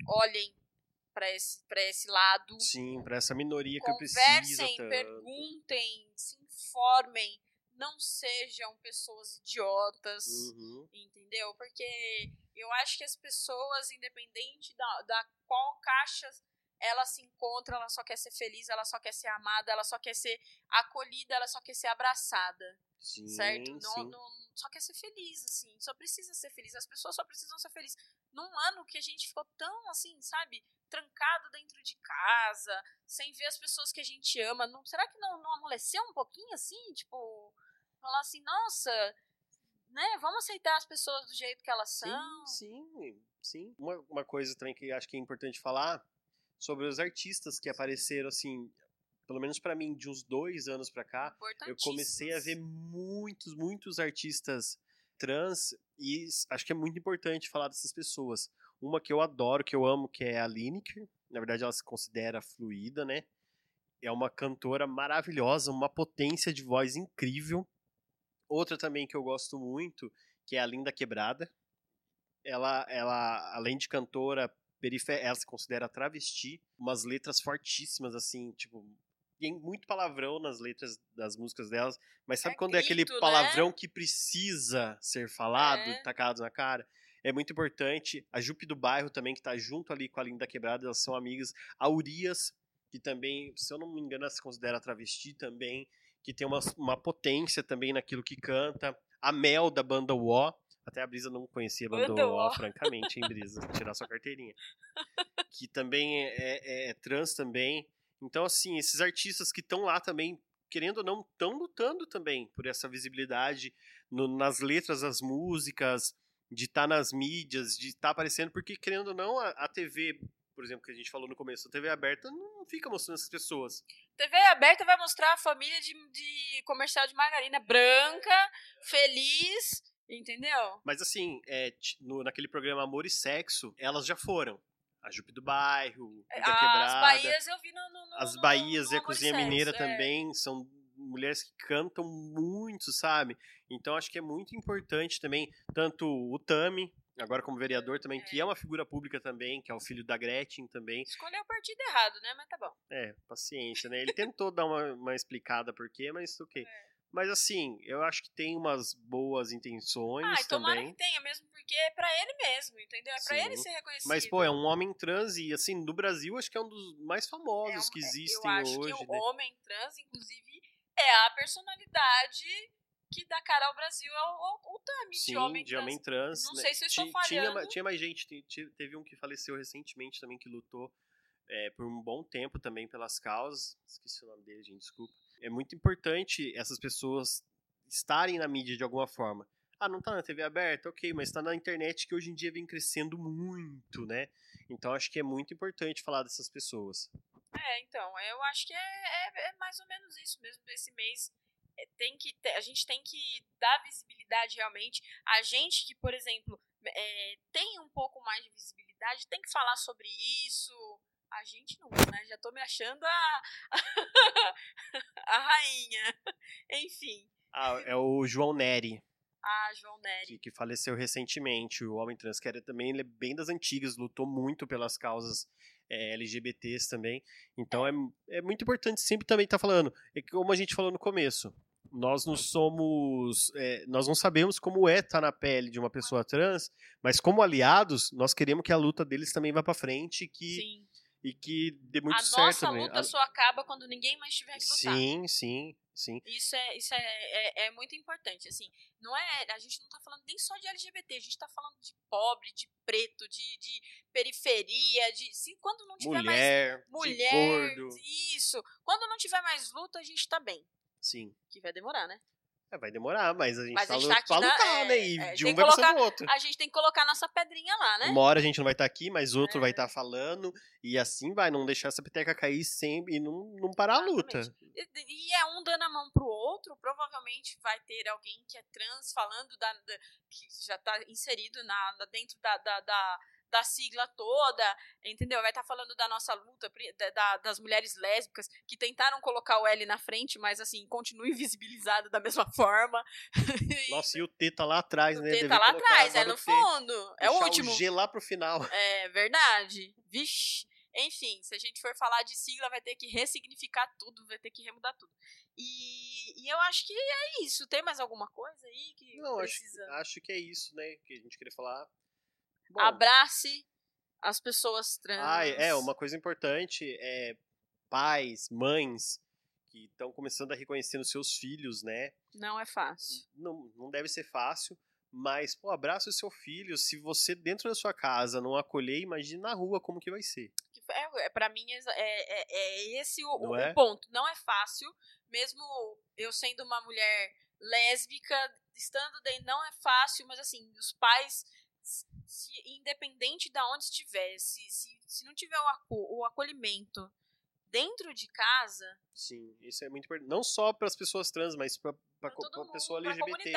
Speaker 4: Olhem para esse, pra esse lado.
Speaker 3: Sim, pra essa minoria que precisa
Speaker 4: Conversem, perguntem, se informem, não sejam pessoas idiotas,
Speaker 3: Uhum.
Speaker 4: entendeu? Porque eu acho que as pessoas, independente da, da qual caixa ela se encontra, ela só quer ser feliz, ela só quer ser amada, ela só quer ser acolhida, ela só quer ser abraçada,
Speaker 3: Sim,
Speaker 4: certo? Não,
Speaker 3: sim.
Speaker 4: não- só quer ser feliz, assim, só precisa ser feliz, as pessoas só precisam ser felizes. Num ano que a gente ficou tão, assim, sabe, trancado dentro de casa, sem ver as pessoas que a gente ama, não, será que não, não amoleceu um pouquinho, assim, tipo, falar assim, nossa, né, vamos aceitar as pessoas do jeito que elas são?
Speaker 3: Sim, sim, sim. Uma, uma coisa também que acho que é importante falar sobre os artistas que apareceram, assim, pelo menos pra mim, de uns dois anos pra cá, eu comecei a ver muitos, muitos artistas trans e acho que é muito importante falar dessas pessoas. Uma que eu adoro, que eu amo, que é a Lineker. Na verdade, ela se considera fluida, né? É uma cantora maravilhosa, uma potência de voz incrível. Outra também que eu gosto muito, que é a Linda Quebrada. Ela, ela além de cantora, perifé- ela se considera travesti. Umas letras fortíssimas, assim, tipo, tem muito palavrão nas letras das músicas delas, mas sabe
Speaker 4: É
Speaker 3: quando é aquele
Speaker 4: grito, né?
Speaker 3: palavrão que precisa ser falado,
Speaker 4: É.
Speaker 3: tacado na cara? É muito importante. A Jupe do Bairro também, que tá junto ali com a Linda Quebrada, elas são amigas. A Urias, que também, se eu não me engano, ela se considera travesti também, que tem uma, uma potência também naquilo que canta. A Mel, da banda Uó. Até a Brisa não conhecia a banda Uó. francamente, hein, Brisa? Tirar sua carteirinha. que também é, é- é trans também. Então, assim, esses artistas que estão lá também, querendo ou não, estão lutando também por essa visibilidade no- nas letras das músicas, de estar nas mídias, de estar aparecendo, porque, querendo ou não, a, a TV, por exemplo, que a gente falou no começo, a TV aberta não fica mostrando essas pessoas.
Speaker 4: TV aberta vai mostrar a família de, de comercial de margarina branca, feliz, entendeu?
Speaker 3: Mas, assim, é, no- naquele programa Amor e Sexo, elas já foram. A Jupe do Bairro, da
Speaker 4: As
Speaker 3: Quebrada.
Speaker 4: Bahias eu vi no. no- no-
Speaker 3: As Bahias
Speaker 4: no
Speaker 3: e a Cozinha
Speaker 4: Sexo,
Speaker 3: Mineira
Speaker 4: é.
Speaker 3: também são mulheres que cantam muito, sabe? Então acho que é muito importante também, tanto o Tami, agora como vereador também, que é uma figura pública também, que é o filho da Gretchen também.
Speaker 4: Escolheu o partido errado, né? Mas tá bom.
Speaker 3: É, paciência, né? Ele tentou dar uma, uma explicada por quê, mas ok.
Speaker 4: É.
Speaker 3: Mas assim, eu acho que tem umas boas intenções
Speaker 4: Ah, tomara
Speaker 3: também.
Speaker 4: que tenha, mesmo porque é pra ele mesmo, entendeu? É pra
Speaker 3: Sim.
Speaker 4: ele ser reconhecido.
Speaker 3: Mas, pô, é um homem trans e, assim, no Brasil, acho que é um dos mais
Speaker 4: É
Speaker 3: famosos
Speaker 4: um-
Speaker 3: que
Speaker 4: é,
Speaker 3: existem
Speaker 4: Eu acho
Speaker 3: hoje,
Speaker 4: que o
Speaker 3: né?
Speaker 4: homem trans, inclusive, é a personalidade que dá cara ao Brasil é o, o, Tami,
Speaker 3: Sim,
Speaker 4: de homem
Speaker 3: de
Speaker 4: trans.
Speaker 3: homem trans.
Speaker 4: Não
Speaker 3: né?
Speaker 4: sei se eu estou
Speaker 3: Ti- Tinha,
Speaker 4: falhando.
Speaker 3: tinha mais gente, te- te- teve um que faleceu recentemente também, que lutou é, por um bom tempo também pelas causas. Esqueci o nome dele, gente, desculpa. É muito importante essas pessoas estarem na mídia de alguma forma. Ah, não tá na TV aberta? Ok, mas tá na internet que hoje em dia vem crescendo muito, né? Então acho que é muito importante falar dessas pessoas.
Speaker 4: É, então, eu acho que é, é- é mais ou menos isso mesmo. Esse mês tem que ter- a gente tem que dar visibilidade realmente. A gente que, por exemplo, é, tem um pouco mais de visibilidade, tem que falar sobre isso. A gente não, né? Já tô me achando a, a rainha. Enfim,
Speaker 3: Ah, é o João Neri.
Speaker 4: a João Nery.
Speaker 3: que, que faleceu recentemente, o homem trans, que era também ele é bem das antigas, lutou muito pelas causas é, LGBTs também. Então é, é muito importante sempre também estar falando. É como a gente falou no começo, nós não somos. é, nós não sabemos como é estar na pele de uma pessoa trans, mas como aliados, nós queremos que a luta deles também vá pra frente e que,
Speaker 4: Sim.
Speaker 3: e que dê muito
Speaker 4: a
Speaker 3: certo
Speaker 4: nossa
Speaker 3: também.
Speaker 4: luta
Speaker 3: A-
Speaker 4: só acaba quando ninguém mais tiver que lutar.
Speaker 3: Sim, sim, sim.
Speaker 4: Isso é, isso é, é, é muito importante, assim, não é, a gente não tá falando nem só de LGBT, a gente tá falando de pobre, de preto, de, de periferia, de, se, quando não tiver mais
Speaker 3: Mulher, de
Speaker 4: mulher,
Speaker 3: gordo.
Speaker 4: isso, quando não tiver mais luta, a gente tá bem,
Speaker 3: Sim.
Speaker 4: que vai demorar, né?
Speaker 3: É, vai demorar, mas a gente
Speaker 4: Mas
Speaker 3: tá,
Speaker 4: a gente tá na-
Speaker 3: lutar,
Speaker 4: é,
Speaker 3: né? E
Speaker 4: é,
Speaker 3: de um vai passando
Speaker 4: colocar-
Speaker 3: o outro.
Speaker 4: A gente tem que colocar nossa pedrinha lá, né?
Speaker 3: Uma hora a gente não vai estar aqui, mas outro
Speaker 4: É.
Speaker 3: vai estar falando. E assim vai, não deixar essa peteca cair sempre e não, não parar a luta.
Speaker 4: E, e é um dando a mão pro outro, provavelmente vai ter alguém que é trans falando da, da- que já tá inserido na- dentro da, da, da, da sigla toda, entendeu? Vai estar falando da nossa luta, da- da- das mulheres lésbicas que tentaram colocar o L na frente, mas assim, continua invisibilizado da mesma forma.
Speaker 3: Nossa, e o T tá lá atrás,
Speaker 4: o
Speaker 3: né?
Speaker 4: T
Speaker 3: Devia
Speaker 4: tá lá atrás, é no
Speaker 3: o T.
Speaker 4: fundo, é o último.
Speaker 3: O G lá pro final.
Speaker 4: É verdade. Vixe. Enfim, se a gente for falar de sigla, vai ter que ressignificar tudo, vai ter que remudar tudo. E, e eu acho que é isso. Tem mais alguma coisa aí que
Speaker 3: Não, acho,
Speaker 4: precisa?
Speaker 3: acho que é isso, né? Que a gente queria falar. Bom,
Speaker 4: Abrace as pessoas trans.
Speaker 3: ah, é, uma coisa importante é pais, mães que estão começando a reconhecer nos seus filhos, né?
Speaker 4: Não é fácil.
Speaker 3: não, não deve ser fácil, mas, pô, abraça o seu filho. Se você, dentro da sua casa, não acolher, imagine na rua como que vai ser.
Speaker 4: É, é, pra mim, é, é, é esse o, o
Speaker 3: é?
Speaker 4: ponto. Não é fácil, mesmo eu sendo uma mulher lésbica, estando dentro, não é fácil, mas assim, os pais, se, independente de onde estiver, se, se, se não tiver o, aco- o acolhimento dentro de casa,
Speaker 3: Sim, isso é muito importante. Não só para as pessoas trans, mas para
Speaker 4: pra
Speaker 3: a pessoa LGBT.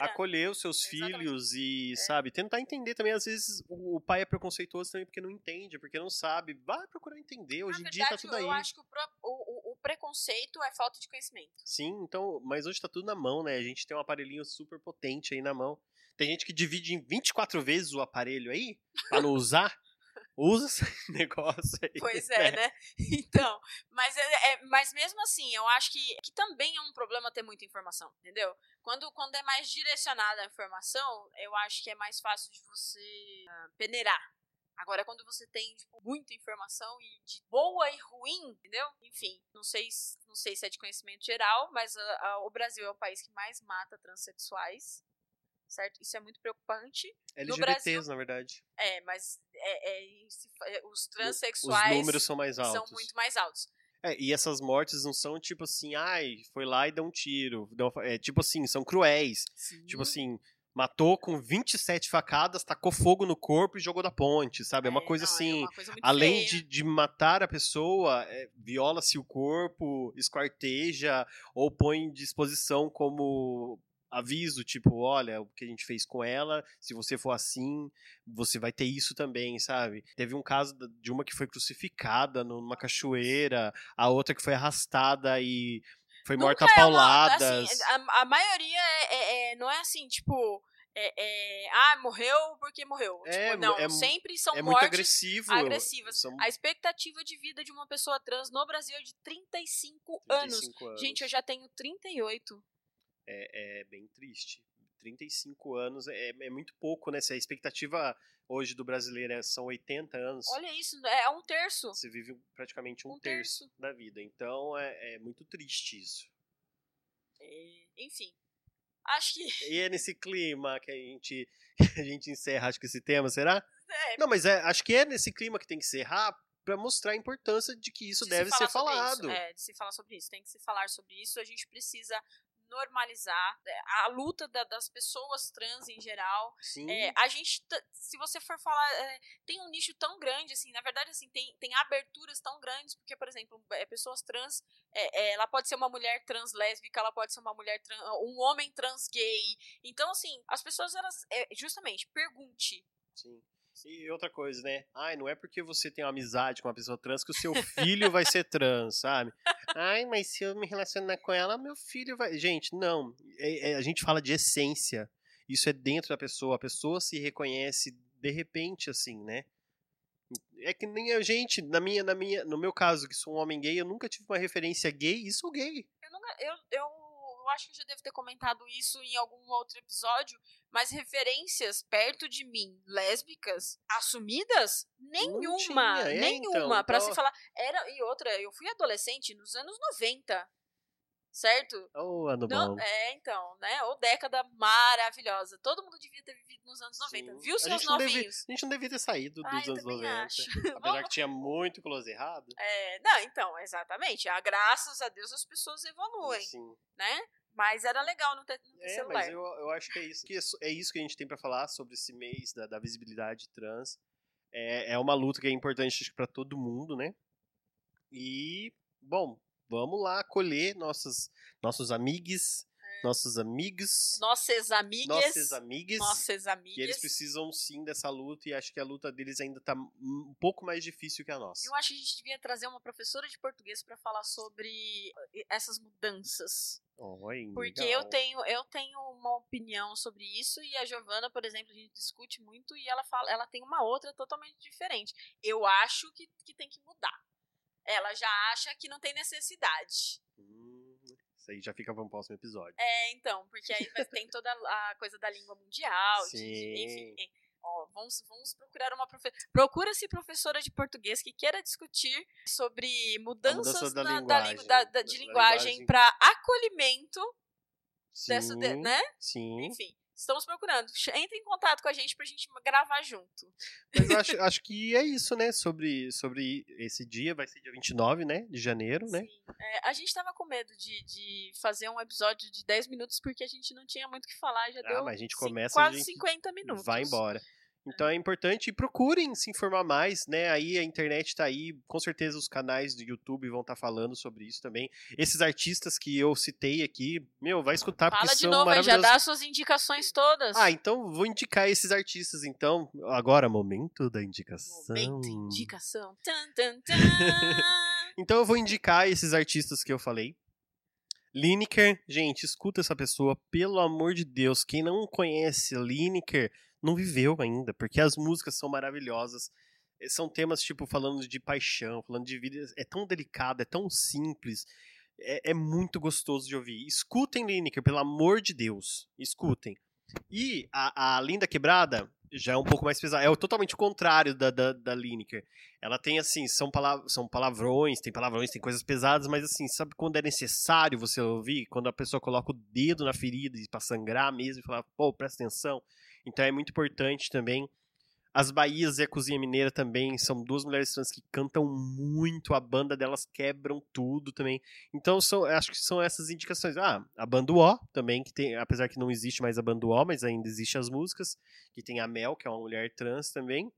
Speaker 3: Acolher os seus
Speaker 4: Exatamente.
Speaker 3: filhos e,
Speaker 4: É.
Speaker 3: sabe, tentar entender também. Às vezes o pai é preconceituoso também porque não entende, porque não sabe. Vai procurar entender. Hoje
Speaker 4: Na
Speaker 3: em dia tá
Speaker 4: verdade,
Speaker 3: tudo aí.
Speaker 4: eu acho que o, o- o preconceito é falta de conhecimento.
Speaker 3: Sim, então, mas hoje tá tudo na mão, né? A gente tem um aparelhinho super potente aí na mão. Tem gente que divide em 24 vezes o aparelho aí, pra não usar. Usa esse negócio aí.
Speaker 4: Pois é, né? Então, mas, é, é, mas mesmo assim, eu acho que, que também é um problema ter muita informação, entendeu? Quando, quando é mais direcionada a informação, eu acho que é mais fácil de você uh, peneirar. Agora, quando você tem tipo, muita informação e de boa e ruim, entendeu? Enfim, não sei, não sei se é de conhecimento geral, mas a, a, o Brasil é o país que mais mata transexuais certo? Isso é muito preocupante.
Speaker 3: LGBTs, Brasil, na verdade.
Speaker 4: É, mas é, é, é, os transexuais.
Speaker 3: Os números são mais altos.
Speaker 4: São muito mais altos.
Speaker 3: É, e essas mortes não são tipo assim, ai, foi lá e deu um tiro. Deu, é tipo assim, são cruéis. Sim. Tipo assim, matou com 27 facadas, tacou fogo no corpo e jogou da ponte, sabe? É uma coisa não, é assim, uma coisa além de, de, matar a pessoa, é, viola-se o corpo, esquarteja ou põe em disposição como aviso, tipo, olha, o que a gente fez com ela, se você for assim, você vai ter isso também, sabe? Teve um caso de uma que foi crucificada numa cachoeira, a outra que foi arrastada e foi Nunca morta a pauladas.
Speaker 4: É uma, assim, a, a, maioria é, é, é, não é assim, tipo, é, é, ah, morreu porque morreu. É, tipo, não, é, sempre são
Speaker 3: é
Speaker 4: mortes
Speaker 3: agressivo.
Speaker 4: agressivas. São... A expectativa de vida de uma pessoa trans no Brasil é de 35, 35 anos. anos. Gente, eu já tenho 38
Speaker 3: é, é bem triste. 35 anos é, é muito pouco, né? Se a expectativa hoje do brasileiro é, são 80 anos.
Speaker 4: Olha isso, é um terço.
Speaker 3: Você vive praticamente um, um terço. terço. da vida. Então é, é muito triste isso.
Speaker 4: É, enfim. Acho que.
Speaker 3: E é nesse clima que a gente, a gente encerra, acho que esse tema, será? É. Não, mas acho que é nesse clima que tem que encerrar para mostrar a importância de que isso de deve se ser falado.
Speaker 4: É, de se falar sobre isso. Tem que se falar sobre isso. A gente precisa normalizar é, a luta da, das pessoas trans em geral. É, a gente, se você for falar, é, tem um nicho tão grande, assim, na verdade, assim, tem, tem aberturas tão grandes, porque, por exemplo, é, pessoas trans, é, é, ela pode ser uma mulher trans lésbica, ela pode ser uma mulher trans, um homem trans gay. Então, assim, as pessoas, elas, justamente, pergunte.
Speaker 3: Sim. E outra coisa, né? Ai, não é porque você tem uma amizade com uma pessoa trans que o seu filho vai ser trans, sabe? Ai, mas se eu me relacionar com ela, meu filho vai. Gente, não. É, é, a gente fala de essência. Isso é dentro da pessoa. A pessoa se reconhece de repente, assim, né? É que nem a gente, na minha, na minha, no meu caso, que sou um homem gay, eu nunca tive uma referência gay e sou gay.
Speaker 4: Eu nunca, eu, eu acho que eu já devo ter comentado isso em algum outro episódio, mas referências perto de mim, lésbicas, assumidas? Nenhuma, tinha, é, nenhuma. Então, pra se falar. Era, e outra, eu fui adolescente nos anos 90 certo?
Speaker 3: Oh, ano Não, bom.
Speaker 4: É, então, né? Ou década maravilhosa. Todo mundo devia ter vivido nos anos 90. Sim. Viu seus novinhos?
Speaker 3: Devia, a gente não devia ter saído dos anos 90. Acho. Apesar que tinha muito close errado.
Speaker 4: É, não, então, exatamente. Ah, graças a Deus as pessoas evoluem. Sim. Né? Mas era legal não ter, não ter
Speaker 3: é,
Speaker 4: celular.
Speaker 3: Mas eu, eu acho que é isso. Que é, é isso que a gente tem para falar sobre esse mês da, da visibilidade trans. É, é uma luta que é importante para todo mundo, né? E, bom, vamos lá acolher nossos, nossos amigos, é. nossos amigos.
Speaker 4: Nossas amigas.
Speaker 3: Nossas amigas.
Speaker 4: Nossas amigas.
Speaker 3: Que eles precisam sim dessa luta e acho que a luta deles ainda tá um pouco mais difícil que a nossa.
Speaker 4: Eu acho que a gente devia trazer uma professora de português para falar sobre eh, essas mudanças.
Speaker 3: Oh,
Speaker 4: Porque eu tenho, eu tenho uma opinião sobre isso e a Giovana, por exemplo, a gente discute muito e ela fala, ela tem uma outra totalmente diferente. Eu acho que, que tem que mudar ela já acha que não tem necessidade.
Speaker 3: Hum, isso aí já fica para um próximo episódio.
Speaker 4: É, então, porque aí tem toda a coisa da língua mundial, Sim. de, enfim. Ó, vamos, vamos procurar uma professora. Procura-se professora de português que queira discutir sobre mudanças da na, linguagem, da, da, de linguagem para acolhimento
Speaker 3: Sim,
Speaker 4: dessa, né?
Speaker 3: Sim.
Speaker 4: Enfim. Estamos procurando. Entre em contato com a gente pra gente gravar junto.
Speaker 3: Mas eu acho, acho que é isso, né? Sobre, sobre esse dia, vai ser dia 29, né? De janeiro, né? Sim.
Speaker 4: né? É, a gente tava com medo de, de fazer um episódio de 10 minutos porque a gente não tinha muito o que falar. Já ah, deu
Speaker 3: mas a gente começa,
Speaker 4: quase
Speaker 3: a gente
Speaker 4: 50 minutos.
Speaker 3: Vai embora. Então é importante, procurem se informar mais, né? Aí a internet está aí, com certeza os canais do YouTube vão estar tá falando sobre isso também. Esses artistas que eu citei aqui, meu, vai escutar
Speaker 4: Fala
Speaker 3: porque
Speaker 4: de
Speaker 3: são
Speaker 4: novo,
Speaker 3: maravilhosos.
Speaker 4: já dá suas indicações todas.
Speaker 3: Ah, então vou indicar esses artistas então. Agora, momento da indicação.
Speaker 4: Momento indicação. Tum, tum, tum.
Speaker 3: então eu vou indicar esses artistas que eu falei. Lineker, gente, escuta essa pessoa, pelo amor de Deus. Quem não conhece Lineker, não viveu ainda, porque as músicas são maravilhosas. são temas, tipo, falando de paixão, falando de vida. É tão delicado, é tão simples. É, é muito gostoso de ouvir. Escutem Lineker, pelo amor de Deus. Escutem. E a, a Linda Quebrada já é um pouco mais pesada. É totalmente o contrário da, da, da Lineker. Ela tem, assim, são, palav são palavrões, tem palavrões, tem coisas pesadas, mas, assim, sabe quando é necessário você ouvir? Quando a pessoa coloca o dedo na ferida para sangrar mesmo e falar, pô, presta atenção. Então é muito importante também as Bahias e a Cozinha Mineira também são duas mulheres trans que cantam muito, a banda delas quebram tudo também. Então, são, acho que são essas indicações. Ah, a banda O também, que tem, apesar que não existe mais a banda O, mas ainda existe as músicas, que tem a Mel, que é uma mulher trans também.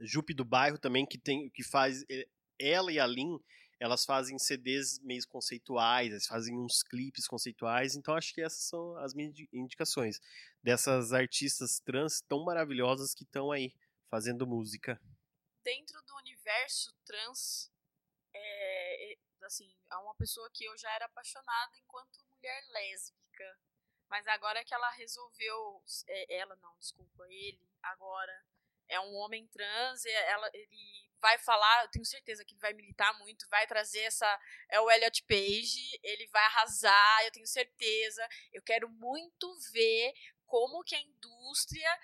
Speaker 3: Jupe do Bairro também, que tem que faz eh, ela e a Lin, elas fazem CDs meio conceituais, elas fazem uns clipes conceituais, então acho que essas são as minhas indicações dessas artistas trans tão maravilhosas que estão aí fazendo música.
Speaker 4: Dentro do universo trans, é, assim, é uma pessoa que eu já era apaixonada enquanto mulher lésbica, mas agora que ela resolveu, é, ela não, desculpa, ele agora é um homem trans, ela, ele vai falar, eu tenho certeza que ele vai militar muito, vai trazer essa. É o Elliot Page, ele vai arrasar, eu tenho certeza. Eu quero muito ver como que a indústria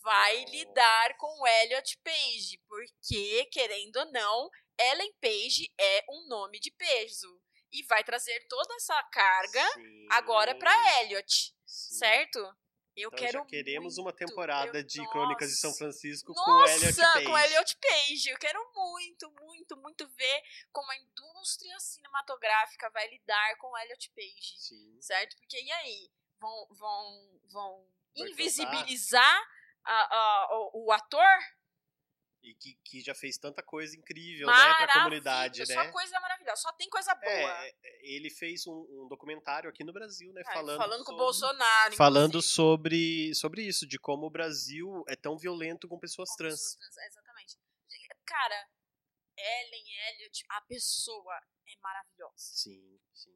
Speaker 4: vai lidar com o Elliot Page, porque, querendo ou não, Ellen Page é um nome de peso. E vai trazer toda essa carga Sim. agora para Elliot, Sim. certo? Eu então, quero. Já
Speaker 3: queremos
Speaker 4: muito.
Speaker 3: uma temporada
Speaker 4: eu,
Speaker 3: de
Speaker 4: nossa,
Speaker 3: Crônicas de São Francisco
Speaker 4: nossa,
Speaker 3: com Elliot Page.
Speaker 4: com Elliot Page. Eu quero muito, muito, muito ver como a indústria cinematográfica vai lidar com o Elliot Page. Sim. Certo? Porque e aí? Vão, vão, vão invisibilizar a, a, o, o ator?
Speaker 3: E que, que já fez tanta coisa incrível, né, pra comunidade, né?
Speaker 4: Só coisa maravilhosa, só tem coisa boa.
Speaker 3: É, é, ele fez um, um documentário aqui no Brasil, né, é, falando...
Speaker 4: Falando
Speaker 3: com
Speaker 4: o Bolsonaro,
Speaker 3: Falando sobre, sobre isso, de como o Brasil é tão violento com pessoas com trans. Pessoas trans.
Speaker 4: Exatamente. Cara, Ellen Elliot, a pessoa é maravilhosa.
Speaker 3: Sim, sim.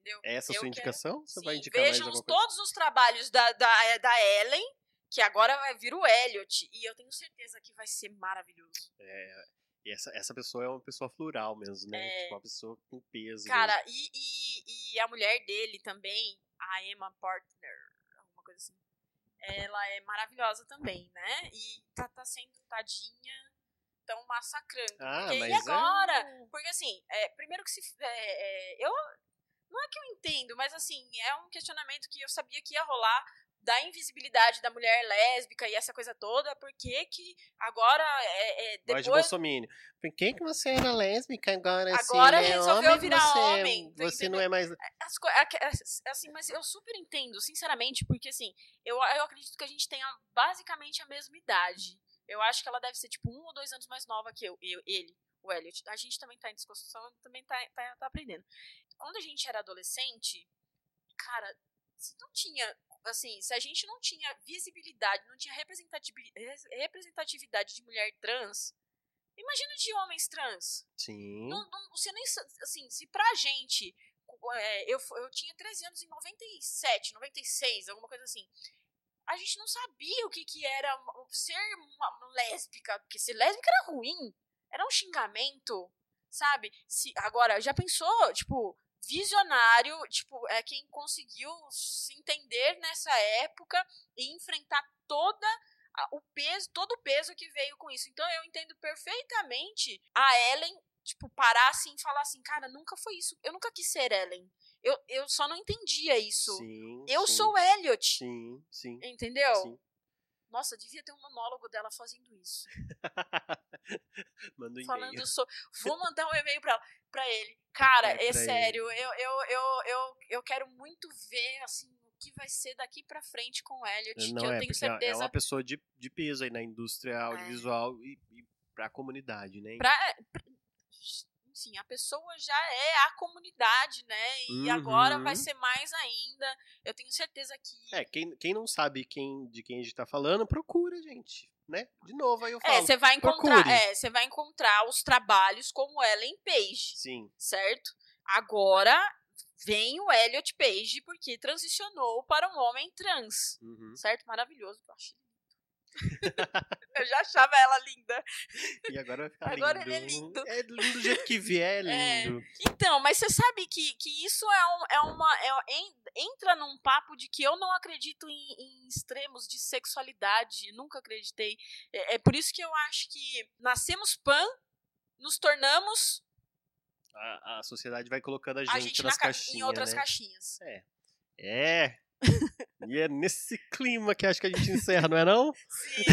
Speaker 4: Entendeu?
Speaker 3: É essa a sua indicação?
Speaker 4: Você
Speaker 3: vai indicar
Speaker 4: vejam
Speaker 3: mais
Speaker 4: todos os trabalhos da, da, da Ellen que agora vai vir o Elliot, e eu tenho certeza que vai ser maravilhoso.
Speaker 3: É, e essa, essa pessoa é uma pessoa floral mesmo, né? É, tipo, uma pessoa com peso.
Speaker 4: Cara, e, e, e, a mulher dele também, a Emma Partner, alguma coisa assim. Ela é maravilhosa também, né? E tá, tá sendo tadinha, tão massacrando.
Speaker 3: Ah,
Speaker 4: porque,
Speaker 3: mas
Speaker 4: e agora? É... Porque assim, é, primeiro que se. É, é, eu. Não é que eu entendo, mas assim, é um questionamento que eu sabia que ia rolar da invisibilidade da mulher lésbica e essa coisa toda, por que que agora é, é depois...
Speaker 3: Voz de Por que que você era lésbica agora,
Speaker 4: agora
Speaker 3: assim,
Speaker 4: resolveu
Speaker 3: homem,
Speaker 4: virar
Speaker 3: você,
Speaker 4: homem?
Speaker 3: Você não é mais...
Speaker 4: As, assim, mas eu super entendo, sinceramente, porque assim, eu, eu acredito que a gente tenha basicamente a mesma idade. Eu acho que ela deve ser, tipo, um ou dois anos mais nova que eu, eu ele, o Elliot. A gente também tá em discussão, também tá, tá, tá aprendendo. Quando a gente era adolescente, cara, se não tinha assim, se a gente não tinha visibilidade, não tinha representatividade de mulher trans, imagina de homens trans.
Speaker 3: Sim.
Speaker 4: Não, não, você nem, assim, se pra gente, é, eu, eu tinha 13 anos em 97, 96, alguma coisa assim, a gente não sabia o que, que era ser uma lésbica, porque ser lésbica era ruim, era um xingamento, sabe? Se, agora, já pensou, tipo, visionário, tipo, é quem conseguiu se entender nessa época e enfrentar toda a, o peso, todo o peso que veio com isso. Então eu entendo perfeitamente a Ellen, tipo, parar assim e falar assim, cara, nunca foi isso. Eu nunca quis ser Ellen. Eu, eu só não entendia isso.
Speaker 3: Sim,
Speaker 4: eu
Speaker 3: sim.
Speaker 4: sou Elliot.
Speaker 3: Sim, sim.
Speaker 4: Entendeu?
Speaker 3: Sim.
Speaker 4: Nossa, devia ter um monólogo dela fazendo isso.
Speaker 3: Manda um
Speaker 4: Falando so... Vou mandar um e-mail pra, pra ele. Cara, é, é sério, eu, eu, eu, eu, eu quero muito ver, assim, o que vai ser daqui pra frente com o Elliot,
Speaker 3: Não
Speaker 4: que eu
Speaker 3: é,
Speaker 4: tenho
Speaker 3: é
Speaker 4: certeza...
Speaker 3: É uma pessoa de, de peso aí na indústria audiovisual é. e, e pra comunidade, né?
Speaker 4: Pra, pra, enfim, a pessoa já é a comunidade, né? E uhum. agora vai ser mais ainda. Eu tenho certeza que.
Speaker 3: É, quem, quem não sabe quem, de quem a gente tá falando, procura, gente. Né? De novo, aí eu é, falo.
Speaker 4: É, você vai encontrar, é, vai encontrar os trabalhos como Ellen Page.
Speaker 3: Sim.
Speaker 4: Certo? Agora vem o Elliot Page porque transicionou para um homem trans.
Speaker 3: Uhum.
Speaker 4: Certo? Maravilhoso, eu acho. Já achava ela linda.
Speaker 3: E agora vai ficar
Speaker 4: Agora
Speaker 3: lindo.
Speaker 4: ele é lindo.
Speaker 3: É lindo do jeito que vier, é
Speaker 4: É.
Speaker 3: lindo.
Speaker 4: Então, mas você sabe que, que isso é, um, é uma. é- en- entra num papo de que eu não acredito em, em extremos de sexualidade. Nunca acreditei. É, é por isso que eu acho que nascemos pan, nos tornamos
Speaker 3: A, a sociedade vai colocando a gente,
Speaker 4: a gente
Speaker 3: nas
Speaker 4: na ca-
Speaker 3: caixinhas,
Speaker 4: em outras
Speaker 3: né?
Speaker 4: caixinhas.
Speaker 3: É. e é nesse clima que acho que a gente encerra, não é não?
Speaker 4: Sim,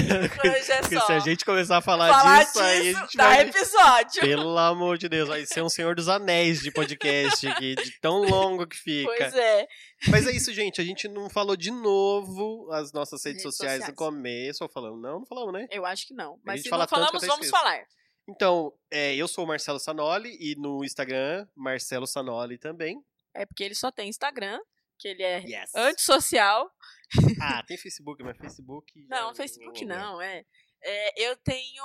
Speaker 4: hoje é
Speaker 3: Porque
Speaker 4: só.
Speaker 3: se a gente começar a falar,
Speaker 4: falar
Speaker 3: disso, aí a gente
Speaker 4: dá
Speaker 3: vai...
Speaker 4: episódio.
Speaker 3: Pelo amor de Deus, vai ser um Senhor dos Anéis de podcast aqui, de tão longo que fica.
Speaker 4: Pois é.
Speaker 3: Mas é isso, gente. A gente não falou de novo as nossas redes,
Speaker 4: Redes
Speaker 3: sociais, no
Speaker 4: sociais.
Speaker 3: começo. Ou falamos? Não, não falamos, né?
Speaker 4: Eu acho que não. Mas se não falamos, vamos falar.
Speaker 3: Então, é, eu sou o Marcelo Sanoli e no Instagram, Marcelo Sanoli também.
Speaker 4: É porque ele só tem Instagram, que ele é
Speaker 3: Yes.
Speaker 4: antissocial.
Speaker 3: Ah, tem Facebook, mas Facebook.
Speaker 4: Não, Facebook
Speaker 3: é.
Speaker 4: não, é. É, eu tenho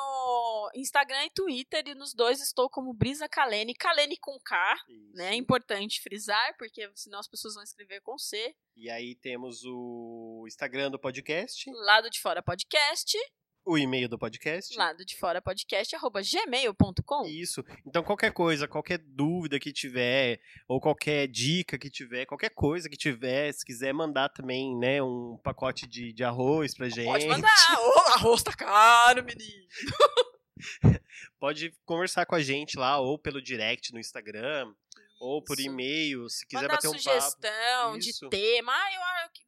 Speaker 4: Instagram e Twitter, e nos dois estou como Brisa Kalene, Kalene com K,
Speaker 3: Isso.
Speaker 4: né? É importante frisar, porque senão as pessoas vão escrever com C.
Speaker 3: E aí temos o Instagram do podcast,
Speaker 4: Lado de Fora Podcast,
Speaker 3: o e-mail do podcast.
Speaker 4: lado de fora podcast, arroba gmail.com.
Speaker 3: Isso. Então, qualquer coisa, qualquer dúvida que tiver, ou qualquer dica que tiver, qualquer coisa que tiver, se quiser mandar também, né, um pacote de, de arroz pra gente.
Speaker 4: Pode mandar. Ô, arroz tá caro, menino.
Speaker 3: Pode conversar com a gente lá, ou pelo direct no Instagram, ou por e-mail, se quiser
Speaker 4: Mandar
Speaker 3: bater um papo.
Speaker 4: sugestão de tema. Ah,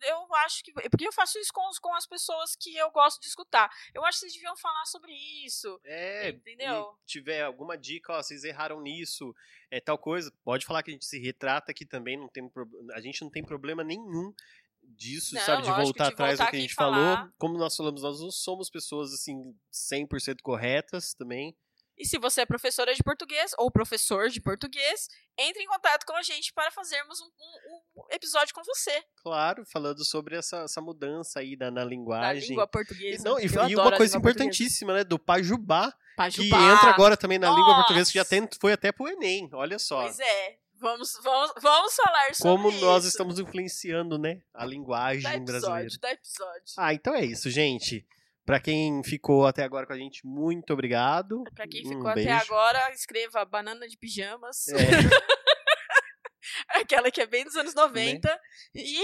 Speaker 4: eu, eu acho que. Porque eu faço isso com, com as pessoas que eu gosto de escutar. Eu acho que vocês deviam falar sobre isso.
Speaker 3: É,
Speaker 4: Entendeu?
Speaker 3: tiver alguma dica, ó, vocês erraram nisso, é tal coisa, pode falar que a gente se retrata aqui também, não tem a gente não tem problema nenhum disso,
Speaker 4: Não,
Speaker 3: sabe, de
Speaker 4: lógico,
Speaker 3: voltar
Speaker 4: de
Speaker 3: atrás do
Speaker 4: voltar
Speaker 3: que a gente
Speaker 4: falar.
Speaker 3: falou. Como nós falamos, nós não somos pessoas assim 100% corretas também.
Speaker 4: E se você é professora de português ou professor de português, entre em contato com a gente para fazermos um, um- um episódio com você
Speaker 3: Claro, falando sobre essa, essa mudança aí da, na
Speaker 4: da
Speaker 3: linguagem.
Speaker 4: língua
Speaker 3: E,
Speaker 4: portuguesa.
Speaker 3: não, e,
Speaker 4: Eu
Speaker 3: e
Speaker 4: adoro
Speaker 3: uma coisa
Speaker 4: língua portuguesa.
Speaker 3: importantíssima, né, do Pajubá, que
Speaker 4: Pajubá.
Speaker 3: entra agora também na língua portuguesa, que já
Speaker 4: Nossa!
Speaker 3: tem, foi até pro Enem, olha só.
Speaker 4: Pois é. Vamos, vamos, vamos falar sobre
Speaker 3: Como nós
Speaker 4: isso.
Speaker 3: estamos influenciando, né, a linguagem
Speaker 4: da
Speaker 3: brasileira.
Speaker 4: episódio, da episódio.
Speaker 3: Ah, então é isso, gente. Pra quem ficou até agora com a gente, muito obrigado.
Speaker 4: Pra quem
Speaker 3: Um
Speaker 4: ficou até
Speaker 3: beijo.
Speaker 4: agora, escreva banana de pijamas.
Speaker 3: É,
Speaker 4: Aquela que é bem dos anos 90. E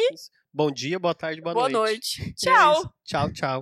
Speaker 3: bom dia, boa tarde, boa,
Speaker 4: boa
Speaker 3: noite.
Speaker 4: noite.
Speaker 3: É
Speaker 4: Tchau.
Speaker 3: isso. Tchau, tchau.